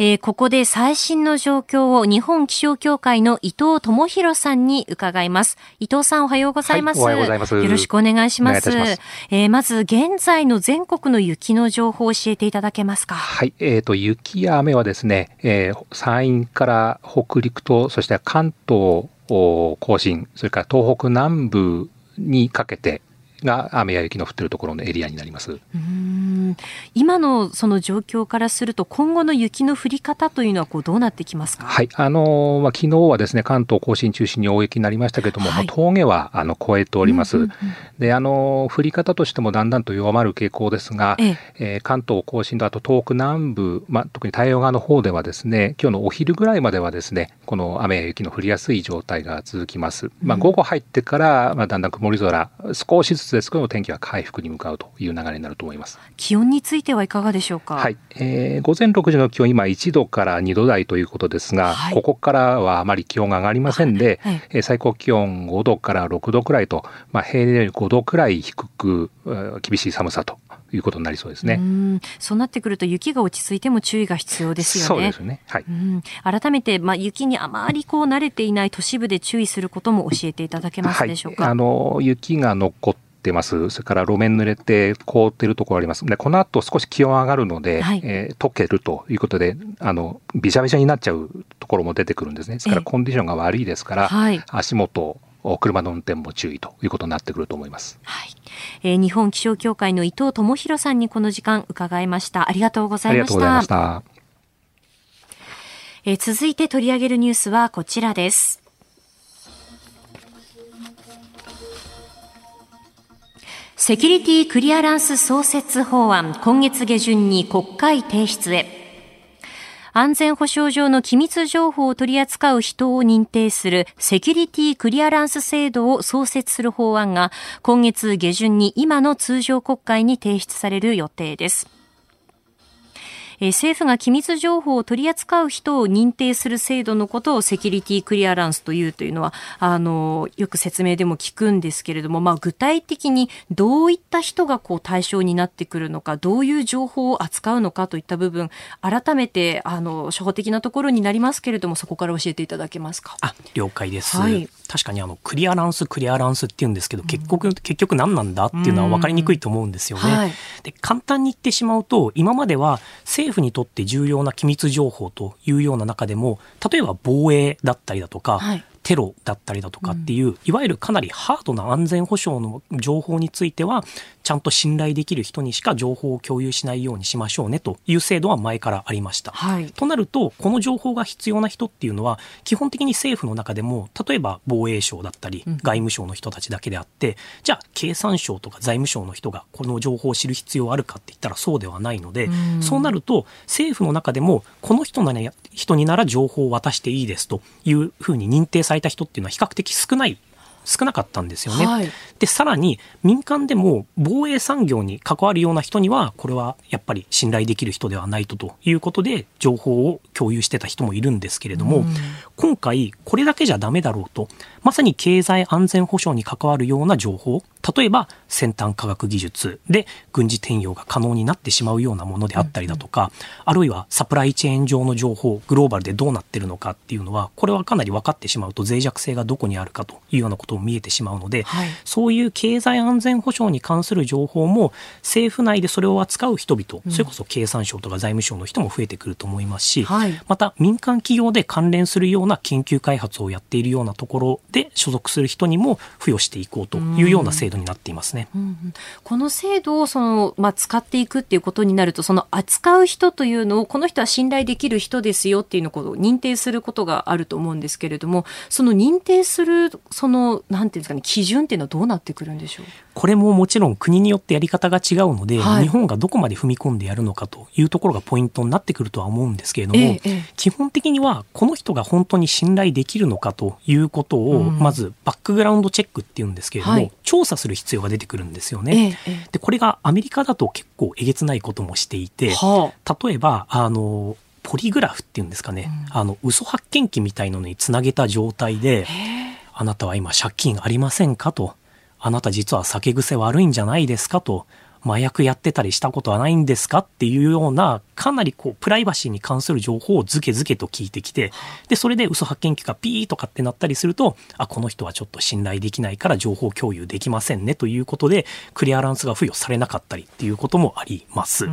えー、ここで最新の状況を日本気象協会の伊藤智博さんに伺います。伊藤さんおはようございます。はい、おはようございます。よろしくお願いします。ますえー、まず現在の全国の雪の情報を教えていただけますか？はい、えっ、ー、と雪や雨はですね、えー、山陰から北陸とそして関東甲信、それから東北南部にかけてが雨や雪の降っているところのエリアになります。うん今のその状況からすると今後の雪の降り方というのはこうどうなってきますか？はい、あのまあ昨日はですね関東甲信中心に大雪になりましたけれども、はい、峠はあの超えております。うんうんうん、であの降り方としてもだんだんと弱まる傾向ですが、えええー、関東甲信とあと東北南部、まあ特に太平洋側の方ではですね今日のお昼ぐらいまではですねこの雨や雪の降りやすい状態が続きます。まあ午後入ってからまあだんだん曇り空少しずつですけど天気は回復に向かうという流れになると思います。気温についてはいかがでしょうか？はい、えー、午前6時の気温今1度から2度台ということですが、はい、ここからはあまり気温が上がりませんで、はい、最高気温5度から6度くらいと、まあ平年より5度くらい低く厳しい寒さということになりそうですね。うそうなってくると雪が落ち着いても注意が必要ですよね。そうですね。はい。改めてまあ雪にあまりこう慣れていない都市部で注意することも教えていただけますでしょうか？はい、あの雪が残ってます。それから路面濡れて凍っているところあります。で、この後少し気温上がるので、はい、えー、溶けるということで、あの、びしゃびしゃになっちゃうところも出てくるんですね。ですからコンディションが悪いですから、はい、足元、車の運転も注意ということになってくると思います。はい。えー、日本気象協会の伊藤智博さんにこの時間伺いました。ありがとうございました。した。えー、続いて取り上げるニュースはこちらです。セキュリティクリアランス創設法案、今月下旬に国会提出へ。安全保障上の機密情報を取り扱う人を認定するセキュリティクリアランス制度を創設する法案が今月下旬に今の通常国会に提出される予定です。えー、政府が機密情報を取り扱う人を認定する制度のことをセキュリティクリアランスというというのは、あの、よく説明でも聞くんですけれども、まあ、具体的にどういった人がこう対象になってくるのか、どういう情報を扱うのかといった部分、改めて、あの、初歩的なところになりますけれども、そこから教えていただけますか。あ、了解です。はい、確かにあの、クリアランス、クリアランスって言うんですけど、結局、うん、結局何なんだっていうのは分かりにくいと思うんですよね。はい、で簡単に言ってしまうと、今までは政府にとって重要な機密情報というような中でも例えば防衛だったりだとか、はい、テロだったりだとかっていう、うん、いわゆるかなりハードな安全保障の情報についてはちゃんと信頼できる人にしか情報を共有しないようにしましょうねという制度は前からありました。はい、となるとこの情報が必要な人っていうのは基本的に政府の中でも例えば防衛省だったり外務省の人たちだけであって、うん、じゃあ経産省とか財務省の人がこの情報を知る必要あるかって言ったらそうではないので、うん、そうなると政府の中でもこの人なら人になら情報を渡していいですというふうに認定された人っていうのは比較的少ない少なかったんですよね。はい、でさらに民間でも防衛産業に関わるような人にはこれはやっぱり信頼できる人ではないとということで情報を共有してた人もいるんですけれども、今回これだけじゃダメだろうとまさに経済安全保障に関わるような情報例えば先端科学技術で軍事転用が可能になってしまうようなものであったりだとか、あるいはサプライチェーン上の情報グローバルでどうなってるのかっていうのはこれはかなり分かってしまうと脆弱性がどこにあるかというようなことも見えてしまうので、はい、そういう経済安全保障に関する情報も政府内でそれを扱う人々、それこそ経産省とか財務省の人も増えてくると思いますし、はい、また民間企業で関連するような研究開発をやっているようなところで所属する人にも付与していこうというような制度になっていますね。うんうん、この制度をその、まあ、使っていくっていうことになるとその扱う人というのをこの人は信頼できる人ですよっていうのを認定することがあると思うんですけれどもその認定するそのなんていうんですかね基準っていうのはどうなってくるんでしょう？これももちろん国によってやり方が違うので、はい、日本がどこまで踏み込んでやるのかというところがポイントになってくるとは思うんですけれども、ええ、基本的にはこの人が本当に信頼できるのかということを、まずバックグラウンドチェックっていうんですけれども、はい、調査する必要が出てくるんですよね。え、でこれがアメリカだと結構えげつないこともしていて、はあ、例えばあのポリグラフっていうんですかね、うん、あの嘘発見器みたいのにつなげた状態で、あなたは今借金ありませんかと。あなた実は酒癖悪いんじゃないですかと、麻薬やってたりしたことはないんですかっていうような、かなりこう、プライバシーに関する情報をズケズケと聞いてきて、で、それで嘘発見器がピーとかってなったりすると、あ、この人はちょっと信頼できないから情報共有できませんねということで、クリアランスが付与されなかったりっていうこともあります。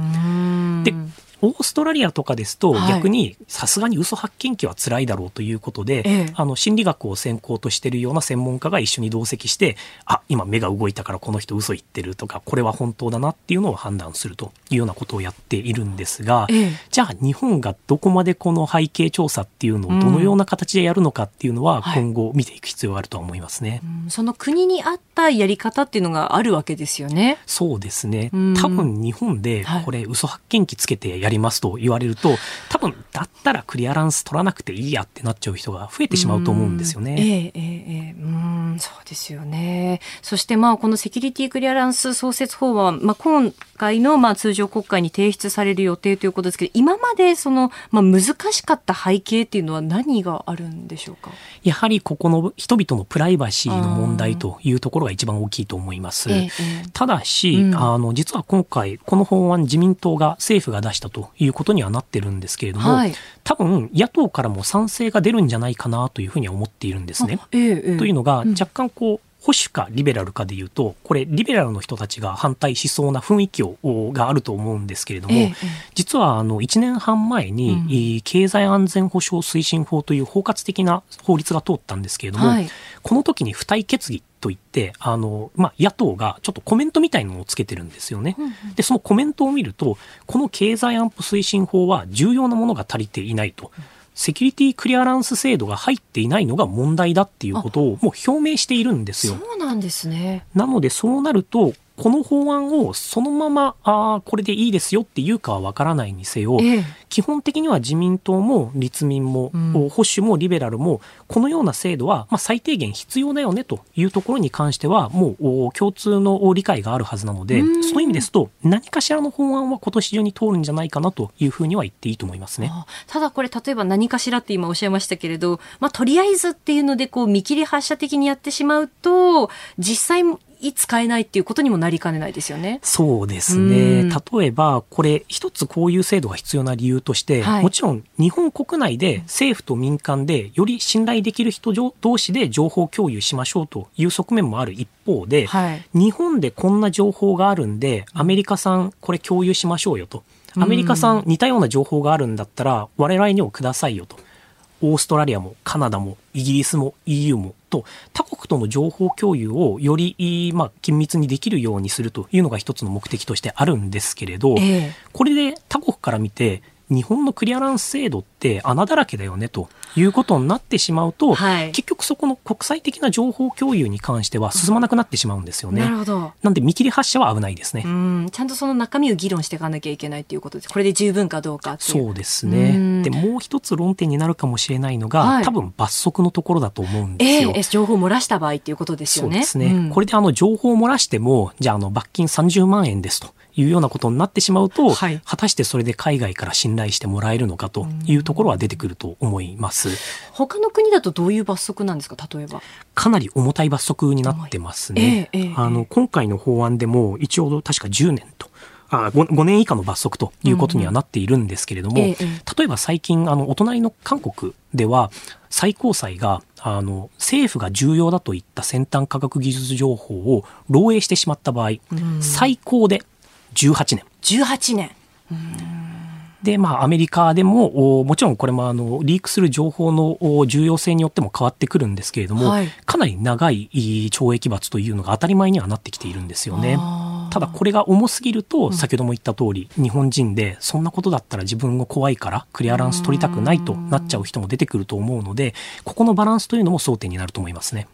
で、オーストラリアとかですと、逆にさすがに嘘発見器は辛いだろうということで、ええ、あの心理学を専攻としているような専門家が一緒に同席してあ今目が動いたからこの人嘘言ってるとかこれは本当だなっていうのを判断するというようなことをやっているんですが、え、じゃあ日本がどこまでこの背景調査っていうのをどのような形でやるのかっていうのは今後見ていく必要があると思いますね、うん、その国に合ったやり方っていうのがあるわけですよね。そうですね。多分日本でこれ嘘発見器つけてやりますと言われると、多分だったらクリアランス取らなくていいやってなっちゃう人が増えてしまうと思うんですよね。ええええうん、そうですよね。そしてまあこのセキュリティクリアランス創設法は、まあ今回のまあ通常国会に提出される予定ということですけど、今までそのまあ難しかった背景っていうのは何があるんでしょうか？やはりここの人々のプライバシーの問題というところが一番大きいと思います。ええ、ただし、うん、あの実は今回この法案自民党が政府が出したということにはなってるんですけれども、はい、多分野党からも賛成が出るんじゃないかなというふうには思っているんですね。ええ、というのが、若干こう保守かリベラルかでいうと、これ、リベラルの人たちが反対しそうな雰囲気をがあると思うんですけれども、ええ、実はあの1年半前に、うん、経済安全保障推進法という包括的な法律が通ったんですけれども、はい、この時に付帯決議といって、あの、まあ、野党がちょっとコメントみたいなのをつけてるんですよね。で、そのコメントを見ると、この経済安保推進法は重要なものが足りていないと。セキュリティクリアランス制度が入っていないのが問題だっていうことをもう表明しているんですよ。そうなんですね。なのでそうなるとこの法案をそのまま、ああ、これでいいですよっていうかはわからないにせよ、ええ、基本的には自民党も立民も、うん、保守もリベラルも、このような制度は、まあ、最低限必要だよねというところに関しては、もう共通の理解があるはずなので、そういう意味ですと、何かしらの法案は今年中に通るんじゃないかなというふうには言っていいと思いますね。ただこれ、例えば何かしらって今おっしゃいましたけれど、まあ、とりあえずっていうので、こう、見切り発車的にやってしまうと、実際使えないっていうことにもなりかねないですよね。そうですね。例えば、これ、一つこういう制度が必要な理由として、はい、もちろん日本国内で政府と民間でより信頼できる人同士で情報共有しましょうという側面もある一方で、はい、日本でこんな情報があるんで、アメリカさんこれ共有しましょうよと。アメリカさん似たような情報があるんだったら、我々にもくださいよと。オーストラリアもカナダもイギリスも EU もと他国との情報共有をより、まあ、緊密にできるようにするというのが一つの目的としてあるんですけれど、えー、これで他国から見て日本のクリアランス制度って穴だらけだよねということになってしまうと、はい、結局そこの国際的な情報共有に関しては進まなくなってしまうんですよね。なるほど。なんで見切り発車は危ないですね。うん。ちゃんとその中身を議論していかなきゃいけないということです。これで十分かどうかそうですね。で、もう一つ論点になるかもしれないのが、はい、多分罰則のところだと思うんですよ。えー、情報を漏らした場合っていうことですよね。そうですね。うん、これであの情報を漏らしても、じゃああの罰金30万円ですと。いうようなことになってしまうと、はい、果たしてそれで海外から信頼してもらえるのかというところは出てくると思います。他の国だとどういう罰則なんですか？例えば。かなり重たい罰則になってますね。えーえー、あの今回の法案でも一応確か10年と。あ 5, 5年以下の罰則ということにはなっているんですけれども、うんうん、例えば最近あのお隣の韓国では最高裁があの政府が重要だといった先端科学技術情報を漏洩してしまった場合、うん、最高で18年。18年。で、まあ、アメリカでも、もちろんこれもあの、リークする情報の重要性によっても変わってくるんですけれども、はい、かなり長い懲役罰というのが当たり前にはなってきているんですよね。ただこれが重すぎると、先ほども言った通り、日本人でそんなことだったら自分が怖いからクリアランス取りたくないとなっちゃう人も出てくると思うので、ここのバランスというのも争点になると思いますね。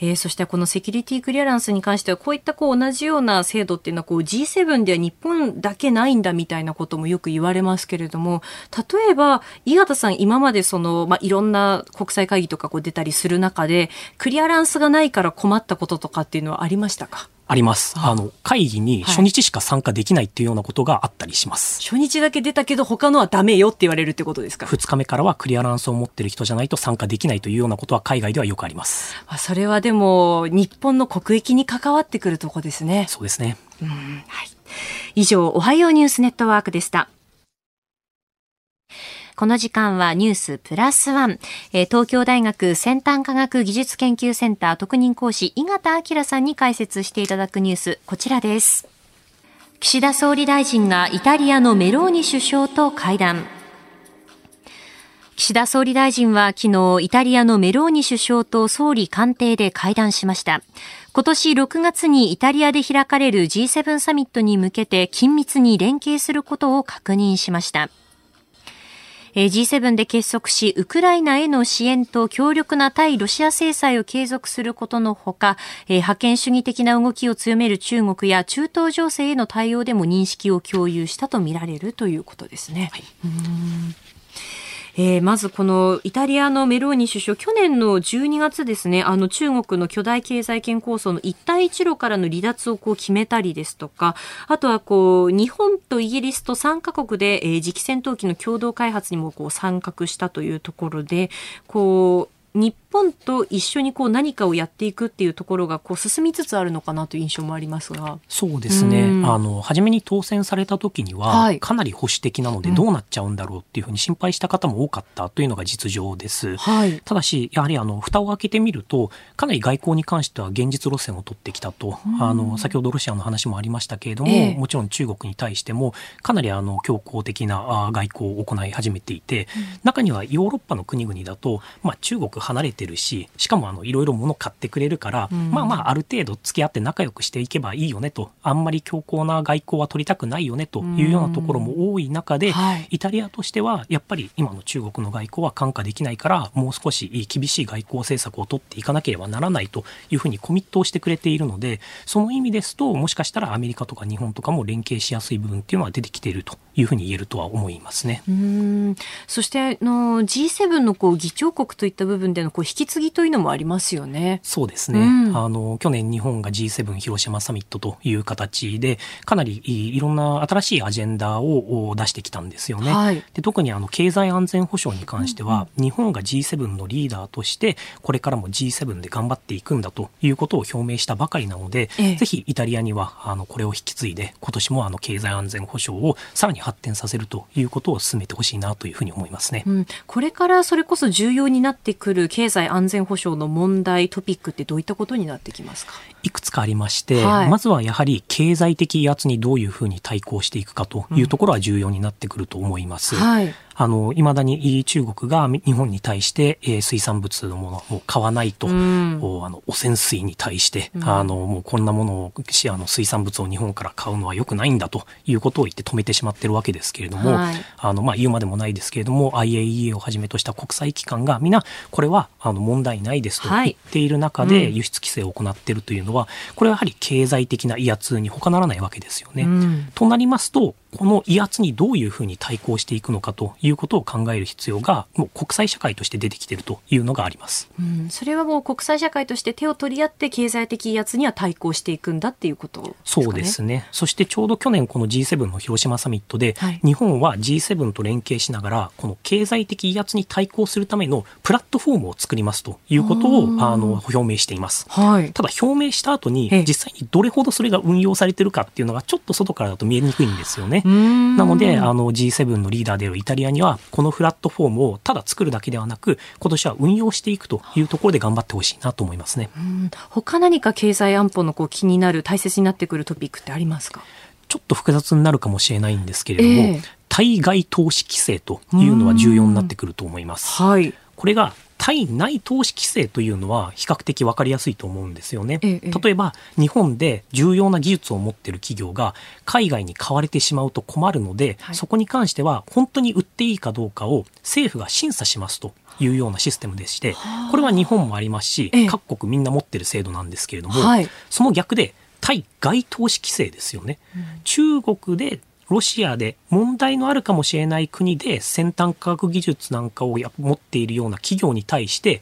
えー、そしてこのセキュリティクリアランスに関してはこういったこう同じような制度っていうのはこう G7 では日本だけないんだみたいなこともよく言われますけれども例えば井形さん今までその、まあ、いろんな国際会議とかこう出たりする中でクリアランスがないから困ったこととかっていうのはありましたか？あります。あの、会議に初日しか参加できないっていうようなことがあったりします。はい、初日だけ出たけど他のはダメよって言われるってことですか？二日目からはクリアランスを持ってる人じゃないと参加できないというようなことは海外ではよくあります。それはでも、日本の国益に関わってくるとこですね。そうですね。うん、はい。以上、おはようニュースネットワークでした。この時間はニュースプラスワン、え、東京大学先端科学技術研究センター特任講師、井形明さんに解説していただくニュース、こちらです。岸田総理大臣がイタリアのメローニ首相と会談。岸田総理大臣は昨日イタリアのメローニ首相と総理官邸で会談しました。今年6月にイタリアで開かれる G7 サミットに向けて緊密に連携することを確認しました。G7 で結束し、ウクライナへの支援と強力な対ロシア制裁を継続することのほか、覇権主義的な動きを強める中国や中東情勢への対応でも認識を共有したとみられるということですね。はいえー、まずこのイタリアのメローニ首相、去年の12月ですね、あの中国の巨大経済圏構想の一帯一路からの離脱をこう決めたりですとか、あとはこう、日本とイギリスと3カ国で、えー、次期戦闘機の共同開発にもこう参画したというところで、こう、日本と一緒にこう何かをやっていくっていうところがこう進みつつあるのかなという印象もありますが。そうですね、うん、あの初めに当選された時には、はい、かなり保守的なのでどうなっちゃうんだろうっていうふうに心配した方も多かったというのが実情です、はい、ただしやはりあの蓋を開けてみるとかなり外交に関しては現実路線を取ってきたと、うん、あの先ほどロシアの話もありましたけれども、えー、もちろん中国に対してもかなりあの強硬的な外交を行い始めていて、うん、中にはヨーロッパの国々だと、まあ、中国離れてるししかもあのいろいろ物買ってくれるから、うん、まあまあある程度付き合って仲良くしていけばいいよねと。あんまり強硬な外交は取りたくないよねというようなところも多い中で、うんはい、イタリアとしてはやっぱり今の中国の外交は看過できないからもう少し厳しい外交政策を取っていかなければならないというふうにコミットをしてくれているのでその意味ですともしかしたらアメリカとか日本とかも連携しやすい部分っていうのは出てきているというふうに言えるとは思いますね。うんそしての G7 のこう議長国といった部分でのこう引き継ぎというのもありますよね。そうですね。うん、あの去年日本が G7 広島サミットという形でかなりいろんな新しいアジェンダを出してきたんですよね。はい、で特にあの経済安全保障に関しては、うん、日本が G7 のリーダーとしてこれからも G7 で頑張っていくんだということを表明したばかりなので、ええ、ぜひイタリアにはあのこれを引き継いで今年もあの経済安全保障をさらに発展させるということを進めてほしいなというふうに思いますね、うん、これからそれこそ重要になってくる経済安全保障の問題トピックってどういったことになってきますか？いくつかありまして、はい、まずはやはり経済的威圧にどういうふうに対抗していくかというところは重要になってくると思います。うんはいあの、未だに中国が日本に対して、えー、水産物のものを買わないと、うん、あの、汚染水に対して、うん、あの、もうこんなものを、あの、水産物を日本から買うのは良くないんだということを言って止めてしまってるわけですけれども、はい、あの、まあ、言うまでもないですけれども、IAEA をはじめとした国際機関が皆、これは、あの、問題ないですと言っている中で輸出規制を行っているというのは、これはやはり経済的な威圧に他ならないわけですよね。うん、となりますと、この威圧にどういうふうに対抗していくのかということを考える必要がもう国際社会として出てきているというのがあります、うん、それはもう国際社会として手を取り合って経済的威圧には対抗していくんだっていうことね？そうですね。そしてちょうど去年この G7 の広島サミットで、はい、日本は G7 と連携しながらこの経済的威圧に対抗するためのプラットフォームを作りますということをあの表明しています、はい、ただ表明した後に実際にどれほどそれが運用されてるかっていうのがちょっと外からだと見えにくいんですよね。なので、あの G7 のリーダーであるイタリアには、このフラットフォームをただ作るだけではなく、今年は運用していくというところで頑張ってほしいなと思いますね。他何か経済安保のこう気になる、大切になってくるトピックってありますか？ちょっと複雑になるかもしれないんですけれども、えー、対外投資規制というのは重要になってくると思います。はい、これが対内投資規制というのは比較的分かりやすいと思うんですよね。ええ、例えば日本で重要な技術を持っている企業が海外に買われてしまうと困るので、はい、そこに関しては本当に売っていいかどうかを政府が審査しますというようなシステムでして、これは日本もありますし、え、各国みんな持ってる制度なんですけれども、はい、その逆で対外投資規制ですよね。うん、中国でロシアで問題のあるかもしれない国で先端科学技術なんかを持っているような企業に対して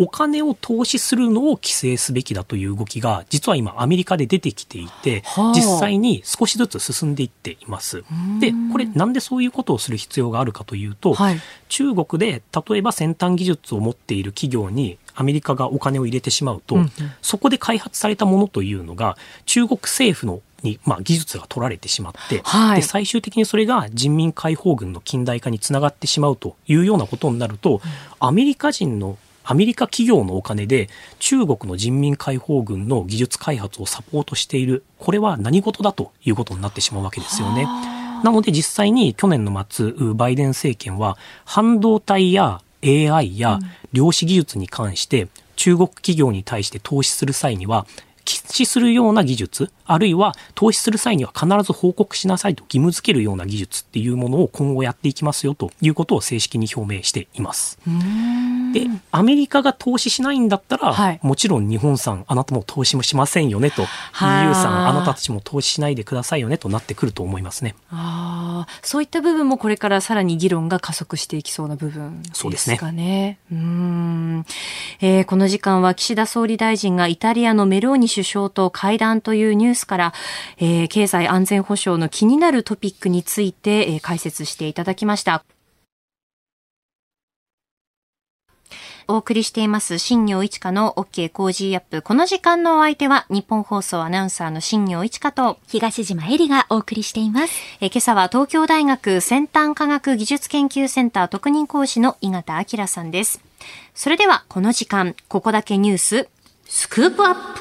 お金を投資するのを規制すべきだという動きが実は今アメリカで出てきていて、実際に少しずつ進んでいっています。でこれなんでそういうことをする必要があるかというと、はい、中国で例えば先端技術を持っている企業にアメリカがお金を入れてしまうと、うんうん、そこで開発されたものというのが中国政府のに、まあ、技術が取られてしまって、はい、で最終的にそれが人民解放軍の近代化につながってしまうというようなことになると、うん、アメリカ人のアメリカ企業のお金で中国の人民解放軍の技術開発をサポートしている、これは何事だということになってしまうわけですよね。なので実際に去年の末、バイデン政権は半導体や AI や量子技術に関して中国企業に対して投資する際には致するような技術、あるいは投資する際には必ず報告しなさいと義務付けるような技術っていうものを今後やっていきますよということを正式に表明しています。で、アメリカが投資しないんだったら、はい、もちろん日本産、あなたも投資もしませんよねと、EU 産、あなたたちも投資しないでくださいよねとなってくると思いますね。あそういった部分もこれからさらに議論が加速していきそうな部分ですかね。そうですね。うん、えー、この時間は岸田総理大臣がイタリアのメローニ首相と会談というニュースから、えー、経済安全保障の気になるトピックについて、えー、解説していただきました。お送りしています、新業一華の OK 工事アップ。この時間のお相手は、日本放送アナウンサーの新業一華と、東島えりがお送りしています。え今朝は東京大学先端科学技術研究センター特任講師の井形明さんです。それでは、この時間、ここだけニュース、スクープアップ。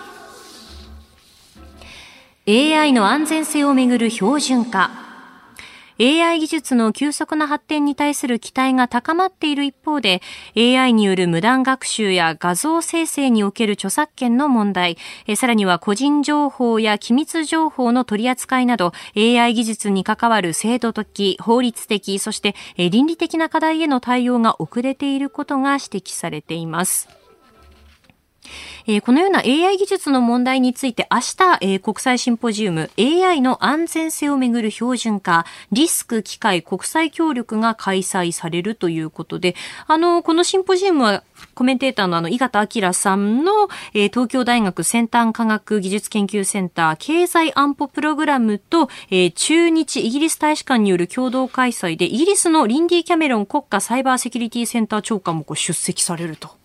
AI の安全性をめぐる標準化。AI 技術の急速な発展に対する期待が高まっている一方で、AI による無断学習や画像生成における著作権の問題、さらには個人情報や機密情報の取り扱いなど、AI 技術に関わる制度的、法律的、そして倫理的な課題への対応が遅れていることが指摘されています。えー、このような AI 技術の問題について明日、えー、国際シンポジウム AI の安全性をめぐる標準化、リスク機会国際協力が開催されるということで、あの、このシンポジウムはコメンテーターのあの、井形明さんの、えー、東京大学先端科学技術研究センター経済安保プログラムと、えー、中日イギリス大使館による共同開催で、イギリスのリンディ・キャメロン国家サイバーセキュリティセンター長官もこう出席されると。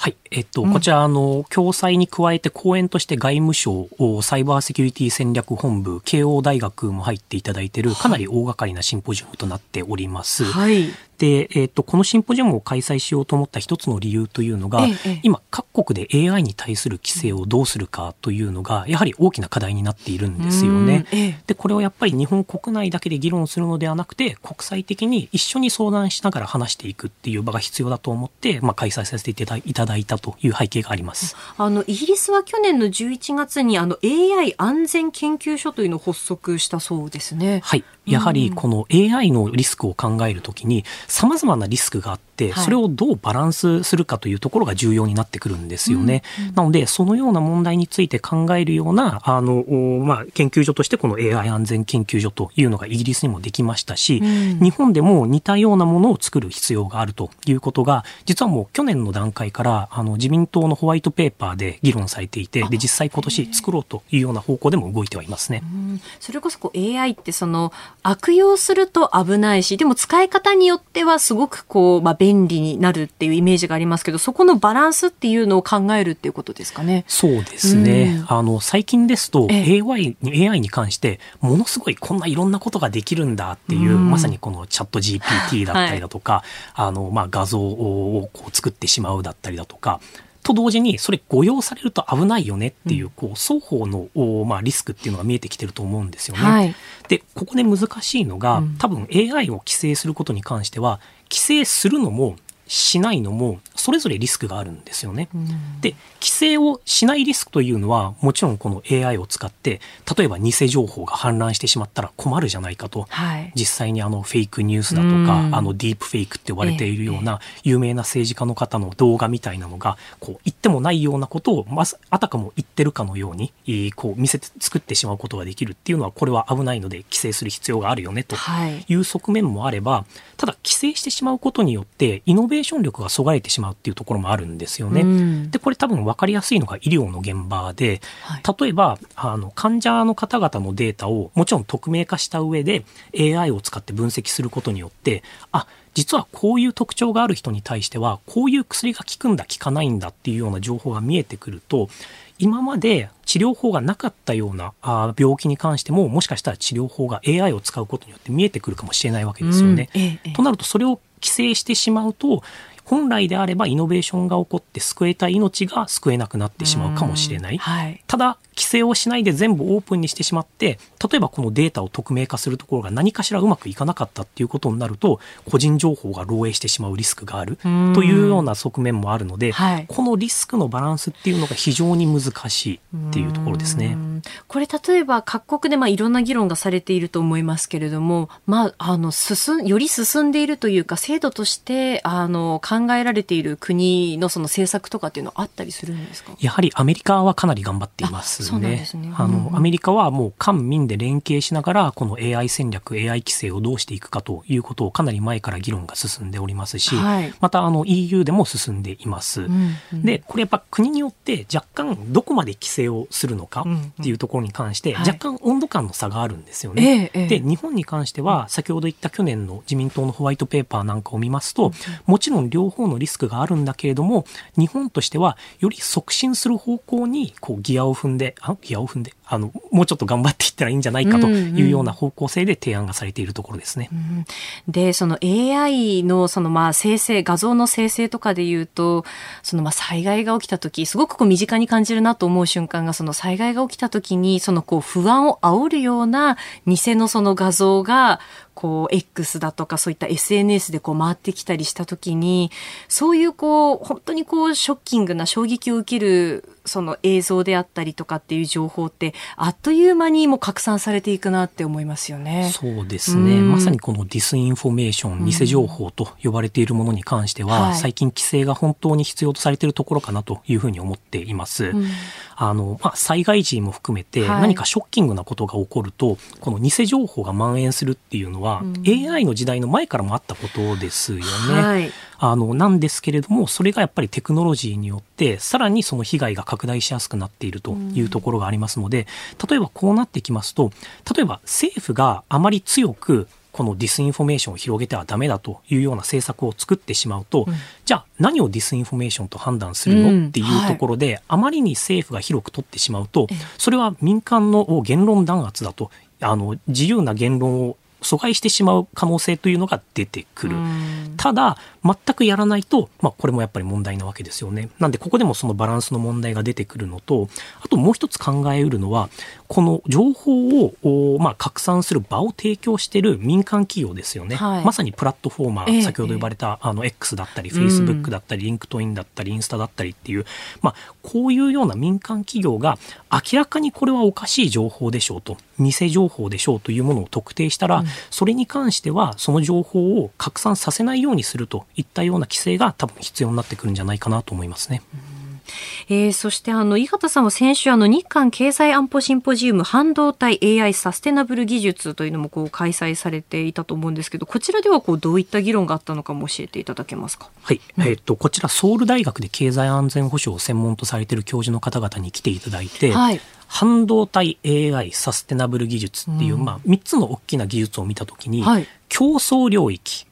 はい。えっと、うん、こちら、あの、共催に加えて講演として外務省、サイバーセキュリティ戦略本部、慶応大学も入っていただいている、かなり大掛かりなシンポジウムとなっております。はい。で、えっ、と、このシンポジウムを開催しようと思った一つの理由というのが、ええ、今、各国で AI に対する規制をどうするかというのが、やはり大きな課題になっているんですよね。え、で、これをやっぱり日本国内だけで議論するのではなくて、国際的に一緒に相談しながら話していくっていう場が必要だと思って、まあ、開催させていただいたという背景があります。あの、イギリスは去年の11月に、あの、AI 安全研究所というのを発足したそうですね。はい。やはりこの AI のリスクを考えるときに、様々なリスクがあって、それをどうバランスするかというところが重要になってくるんですよね。うんうん、なので、そのような問題について考えるような、あの、まあ、研究所としてこの AI 安全研究所というのがイギリスにもできましたし、うん、日本でも似たようなものを作る必要があるということが、実はもう去年の段階から、あの、自民党のホワイトペーパーで議論されていて、で、実際今年作ろうというような方向でも動いてはいますね。それこそこう AI ってその、悪用すると危ないし、でも使い方によってはすごくこう、まあ、便利になるっていうイメージがありますけど、そこのバランスっていうのを考えるっていうことですかね。そうですね。うん、あの、最近ですと AI に、AI に関して、ものすごいこんないろんなことができるんだっていう、うん、まさにこのチャット GPT だったりだとか、はい、あの、まあ、画像をこう作ってしまうだったりだとか、と同時にそれ誤用されると危ないよねっていう、こう双方の、まあ、リスクっていうのが見えてきてると思うんですよね。はい、でここで難しいのが、多分 AI を規制することに関しては規制するのもしないのもそれぞれリスクがあるんですよね。うん、で規制をしないリスクというのはもちろんこの AI を使って例えば偽情報が氾濫してしまったら困るじゃないかと、はい、実際にあのフェイクニュースだとか、うん、あのディープフェイクって呼ばれているような有名な政治家の方の動画みたいなのがこう言ってもないようなことをまずあたかも言ってるかのようにこう見せて作ってしまうことができるっていうのはこれは危ないので規制する必要があるよねとい。う側面もあればただ規制してしまうことによってイノベーション力が阻害れてしまうっていうところもあるんですよね。うん、でこれ多分分かりやすいのが医療の現場で、はい、例えばあの患者の方々のデータをもちろん匿名化した上で AI を使って分析することによってあ実はこういう特徴がある人に対してはこういう薬が効くんだ効かないんだっていうような情報が見えてくると今まで治療法がなかったようなあ病気に関してももしかしたら治療法が AI を使うことによって見えてくるかもしれないわけですよね。うんええ、となるとそれを規制してしまうと本来であればイノベーションが起こって救えた命が救えなくなってしまうかもしれない。はい、ただ、規制をしないで全部オープンにしてしまって、例えばこのデータを匿名化するところが何かしらうまくいかなかったっていうことになると、個人情報が漏洩してしまうリスクがあるというような側面もあるので、はい、このリスクのバランスっていうのが非常に難しいっていうところですね。これ例えば各国でまあいろんな議論がされていると思いますけれども、まあ、あの進より進んでいるというか制度としてあの考えられている国のその政策とかっていうのはあったりするんですか？やはりアメリカはかなり頑張っていますですね。あの、アメリカはもう官民で連携しながら、この AI 戦略、AI 規制をどうしていくかということをかなり前から議論が進んでおりますし、はい、またあの EU でも進んでいます。うんうん、で、これやっぱ国によって若干どこまで規制をするのかっていうところに関して、若干温度感の差があるんですよね。はい、で、日本に関しては、先ほど言った去年の自民党のホワイトペーパーなんかを見ますと、もちろん両方のリスクがあるんだけれども、日本としてはより促進する方向にこうギアを踏んで、あギアを踏んで、あの、もうちょっと頑張っていったらいいんじゃないかというような方向性で提案がされているところですね。うんうん、で、その AI のそのまあ生成、画像の生成とかで言うと、そのまあ災害が起きた時、すごくこう身近に感じるなと思う瞬間が、その災害が起きた時に、そのこう不安を煽るような偽のその画像が、こう X だとかそういった SNS でこう回ってきたりした時にそういうこう本当にこうショッキングな衝撃を受けるその映像であったりとかっていう情報ってあっという間にも拡散されていくなって思いますよね。そうですね。まさにこのディスインフォメーション、偽情報と呼ばれているものに関しては、最近規制が本当に必要とされているところかなというふうに思っています。あの、まあ、災害時も含めて何かショッキングなことが起こると、はい、この偽情報が蔓延するっていうのは、うん、AI の時代の前からもあったことですよね。はい、あの、なんですけれども、それがやっぱりテクノロジーによって、さらにその被害が拡大しやすくなっているというところがありますので、例えばこうなってきますと、例えば政府があまり強くこのディスインフォメーションを広げてはダメだというような政策を作ってしまうと、うん、じゃあ何をディスインフォメーションと判断するの、うん、っていうところで、はい、あまりに政府が広く取ってしまうと、それは民間の言論弾圧だと、あの、自由な言論を阻害してしまう可能性というのが出てくる。ただ、全くやらないと、まあ、これもやっぱり問題なわけですよね。なんで、ここでもそのバランスの問題が出てくるのと、あともう一つ考えうるのは、この情報を、まあ、拡散する場を提供している民間企業ですよね。はい、まさにプラットフォーマー、え先ほど呼ばれた、あの、X だったり、Facebook だったり、 LinkedIn だったり、インスタだったりっていう、まあ、こういうような民間企業が、明らかにこれはおかしい情報でしょうと、偽情報でしょうというものを特定したら、うん、それに関しては、その情報を拡散させないようにするといったような規制が多分必要になってくるんじゃないかなと思いますね。えー、そしてあの井形さんは先週あの日韓経済安保シンポジウム半導体 AI サステナブル技術というのもこう開催されていたと思うんですけどこちらではこうどういった議論があったのかも教えていただけますか？はい、うん、えっ、とこちらソウル大学で経済安全保障を専門とされている教授の方々に来ていただいて、はい、半導体 AI サステナブル技術っていう、うん、まあ3つの大きな技術を見たときに、はい、競争領域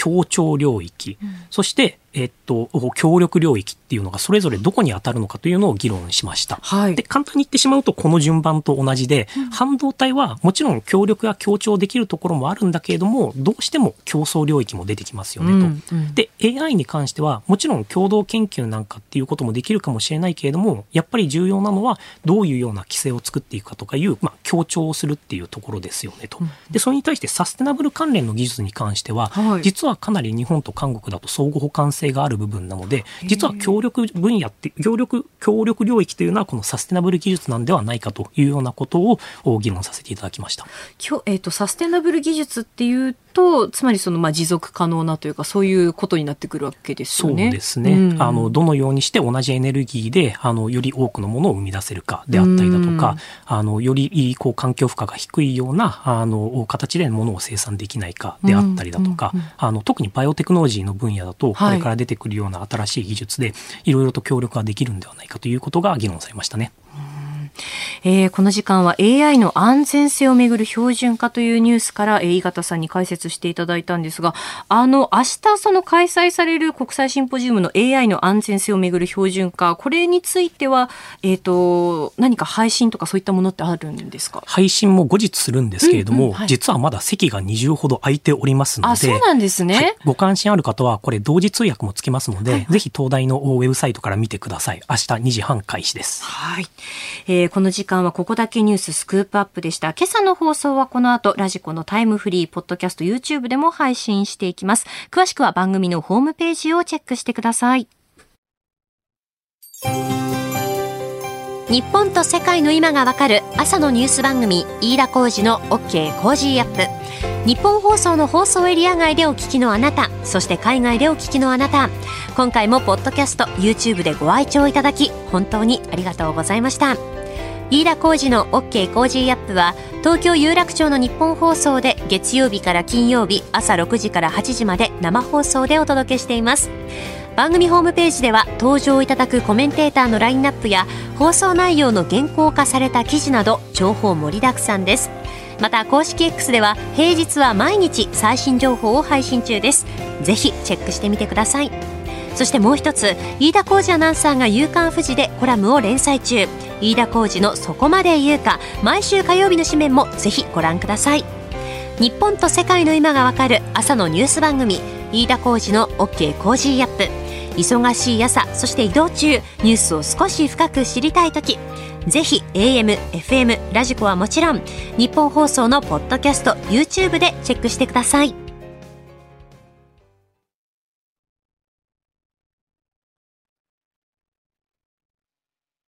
協調領域、うん、そしてえっと、協力領域っていうのがそれぞれどこに当たるのかというのを議論しました。はい、で、簡単に言ってしまうとこの順番と同じで、うん、半導体はもちろん協力や協調できるところもあるんだけれども、どうしても競争領域も出てきますよねと。うんうん、で、AI に関してはもちろん共同研究なんかっていうこともできるかもしれないけれども、やっぱり重要なのはどういうような規制を作っていくかとかいう、まあ、協調をするっていうところですよねと。で、それに対してサステナブル関連の技術に関しては、はい、実はかなり日本と韓国だと相互補完性がある部分なので、実は協力分野って、協力、協力領域というのはこのサステナブル技術なんではないかというようなことを議論させていただきました。今日、えっ、ー、と、サステナブル技術っていうと、つまりその、まあ、持続可能なというか、そういうことになってくるわけですよね。そうですね。うん、あの、どのようにして同じエネルギーで、あの、より多くのものを生み出せるかであったりだとか、あの、より、こう、環境負荷が低いような、あの、形でものを生産できないかであったりだとか、あの、特にバイオテクノロジーの分野だと、これから出てくるような新しい技術で、いろいろと協力ができるんではないかということが議論されましたね。えー、この時間は AI の安全性をめぐる標準化というニュースから、えー、井形さんに解説していただいたんですが、あの、明日その開催される国際シンポジウムの AI の安全性をめぐる標準化、これについては、えっ、ー、と、何か配信とかそういったものってあるんですか？配信も後日するんですけれども、うんうんはい、実はまだ席が20ほど空いておりますので、あ、そうなんですね、はい、ご関心ある方は、これ同時通訳もつきますので、はい、ぜひ東大のウェブサイトから見てください。明日2時半開始です。はい。えー、この時間はここだけニューススクープアップでした。今朝の放送はこの後、ラジコのタイムフリー、ポッドキャスト、YouTube でも配信していきます。詳しくは番組のホームページをチェックしてください。日本と世界の今がわかる朝のニュース番組飯田浩司の OK コージーアップ日本放送の放送エリア外でお聞きのあなたそして海外でお聞きのあなた今回もポッドキャスト YouTube でご愛聴いただき本当にありがとうございました飯田浩二の OK コージーアップは東京有楽町のニッポン放送で月曜日から金曜日朝6時から8時まで生放送でお届けしています。番組ホームページでは登場いただくコメンテーターのラインナップや放送内容の原稿化された記事など情報盛りだくさんですまた公式 X では平日は毎日最新情報を配信中です。ぜひチェックしてみてください。そしてもう一つ飯田浩二アナウンサーが夕刊富士でコラムを連載中。飯田浩二のそこまで言うか毎週火曜日の紙面もぜひご覧ください。日本と世界の今がわかる朝のニュース番組飯田浩司の OK コージーアップ。忙しい朝そして移動中ニュースを少し深く知りたい時。ぜひ AM、FM、ラジコはもちろんニッポン放送のポッドキャスト YouTube でチェックしてください。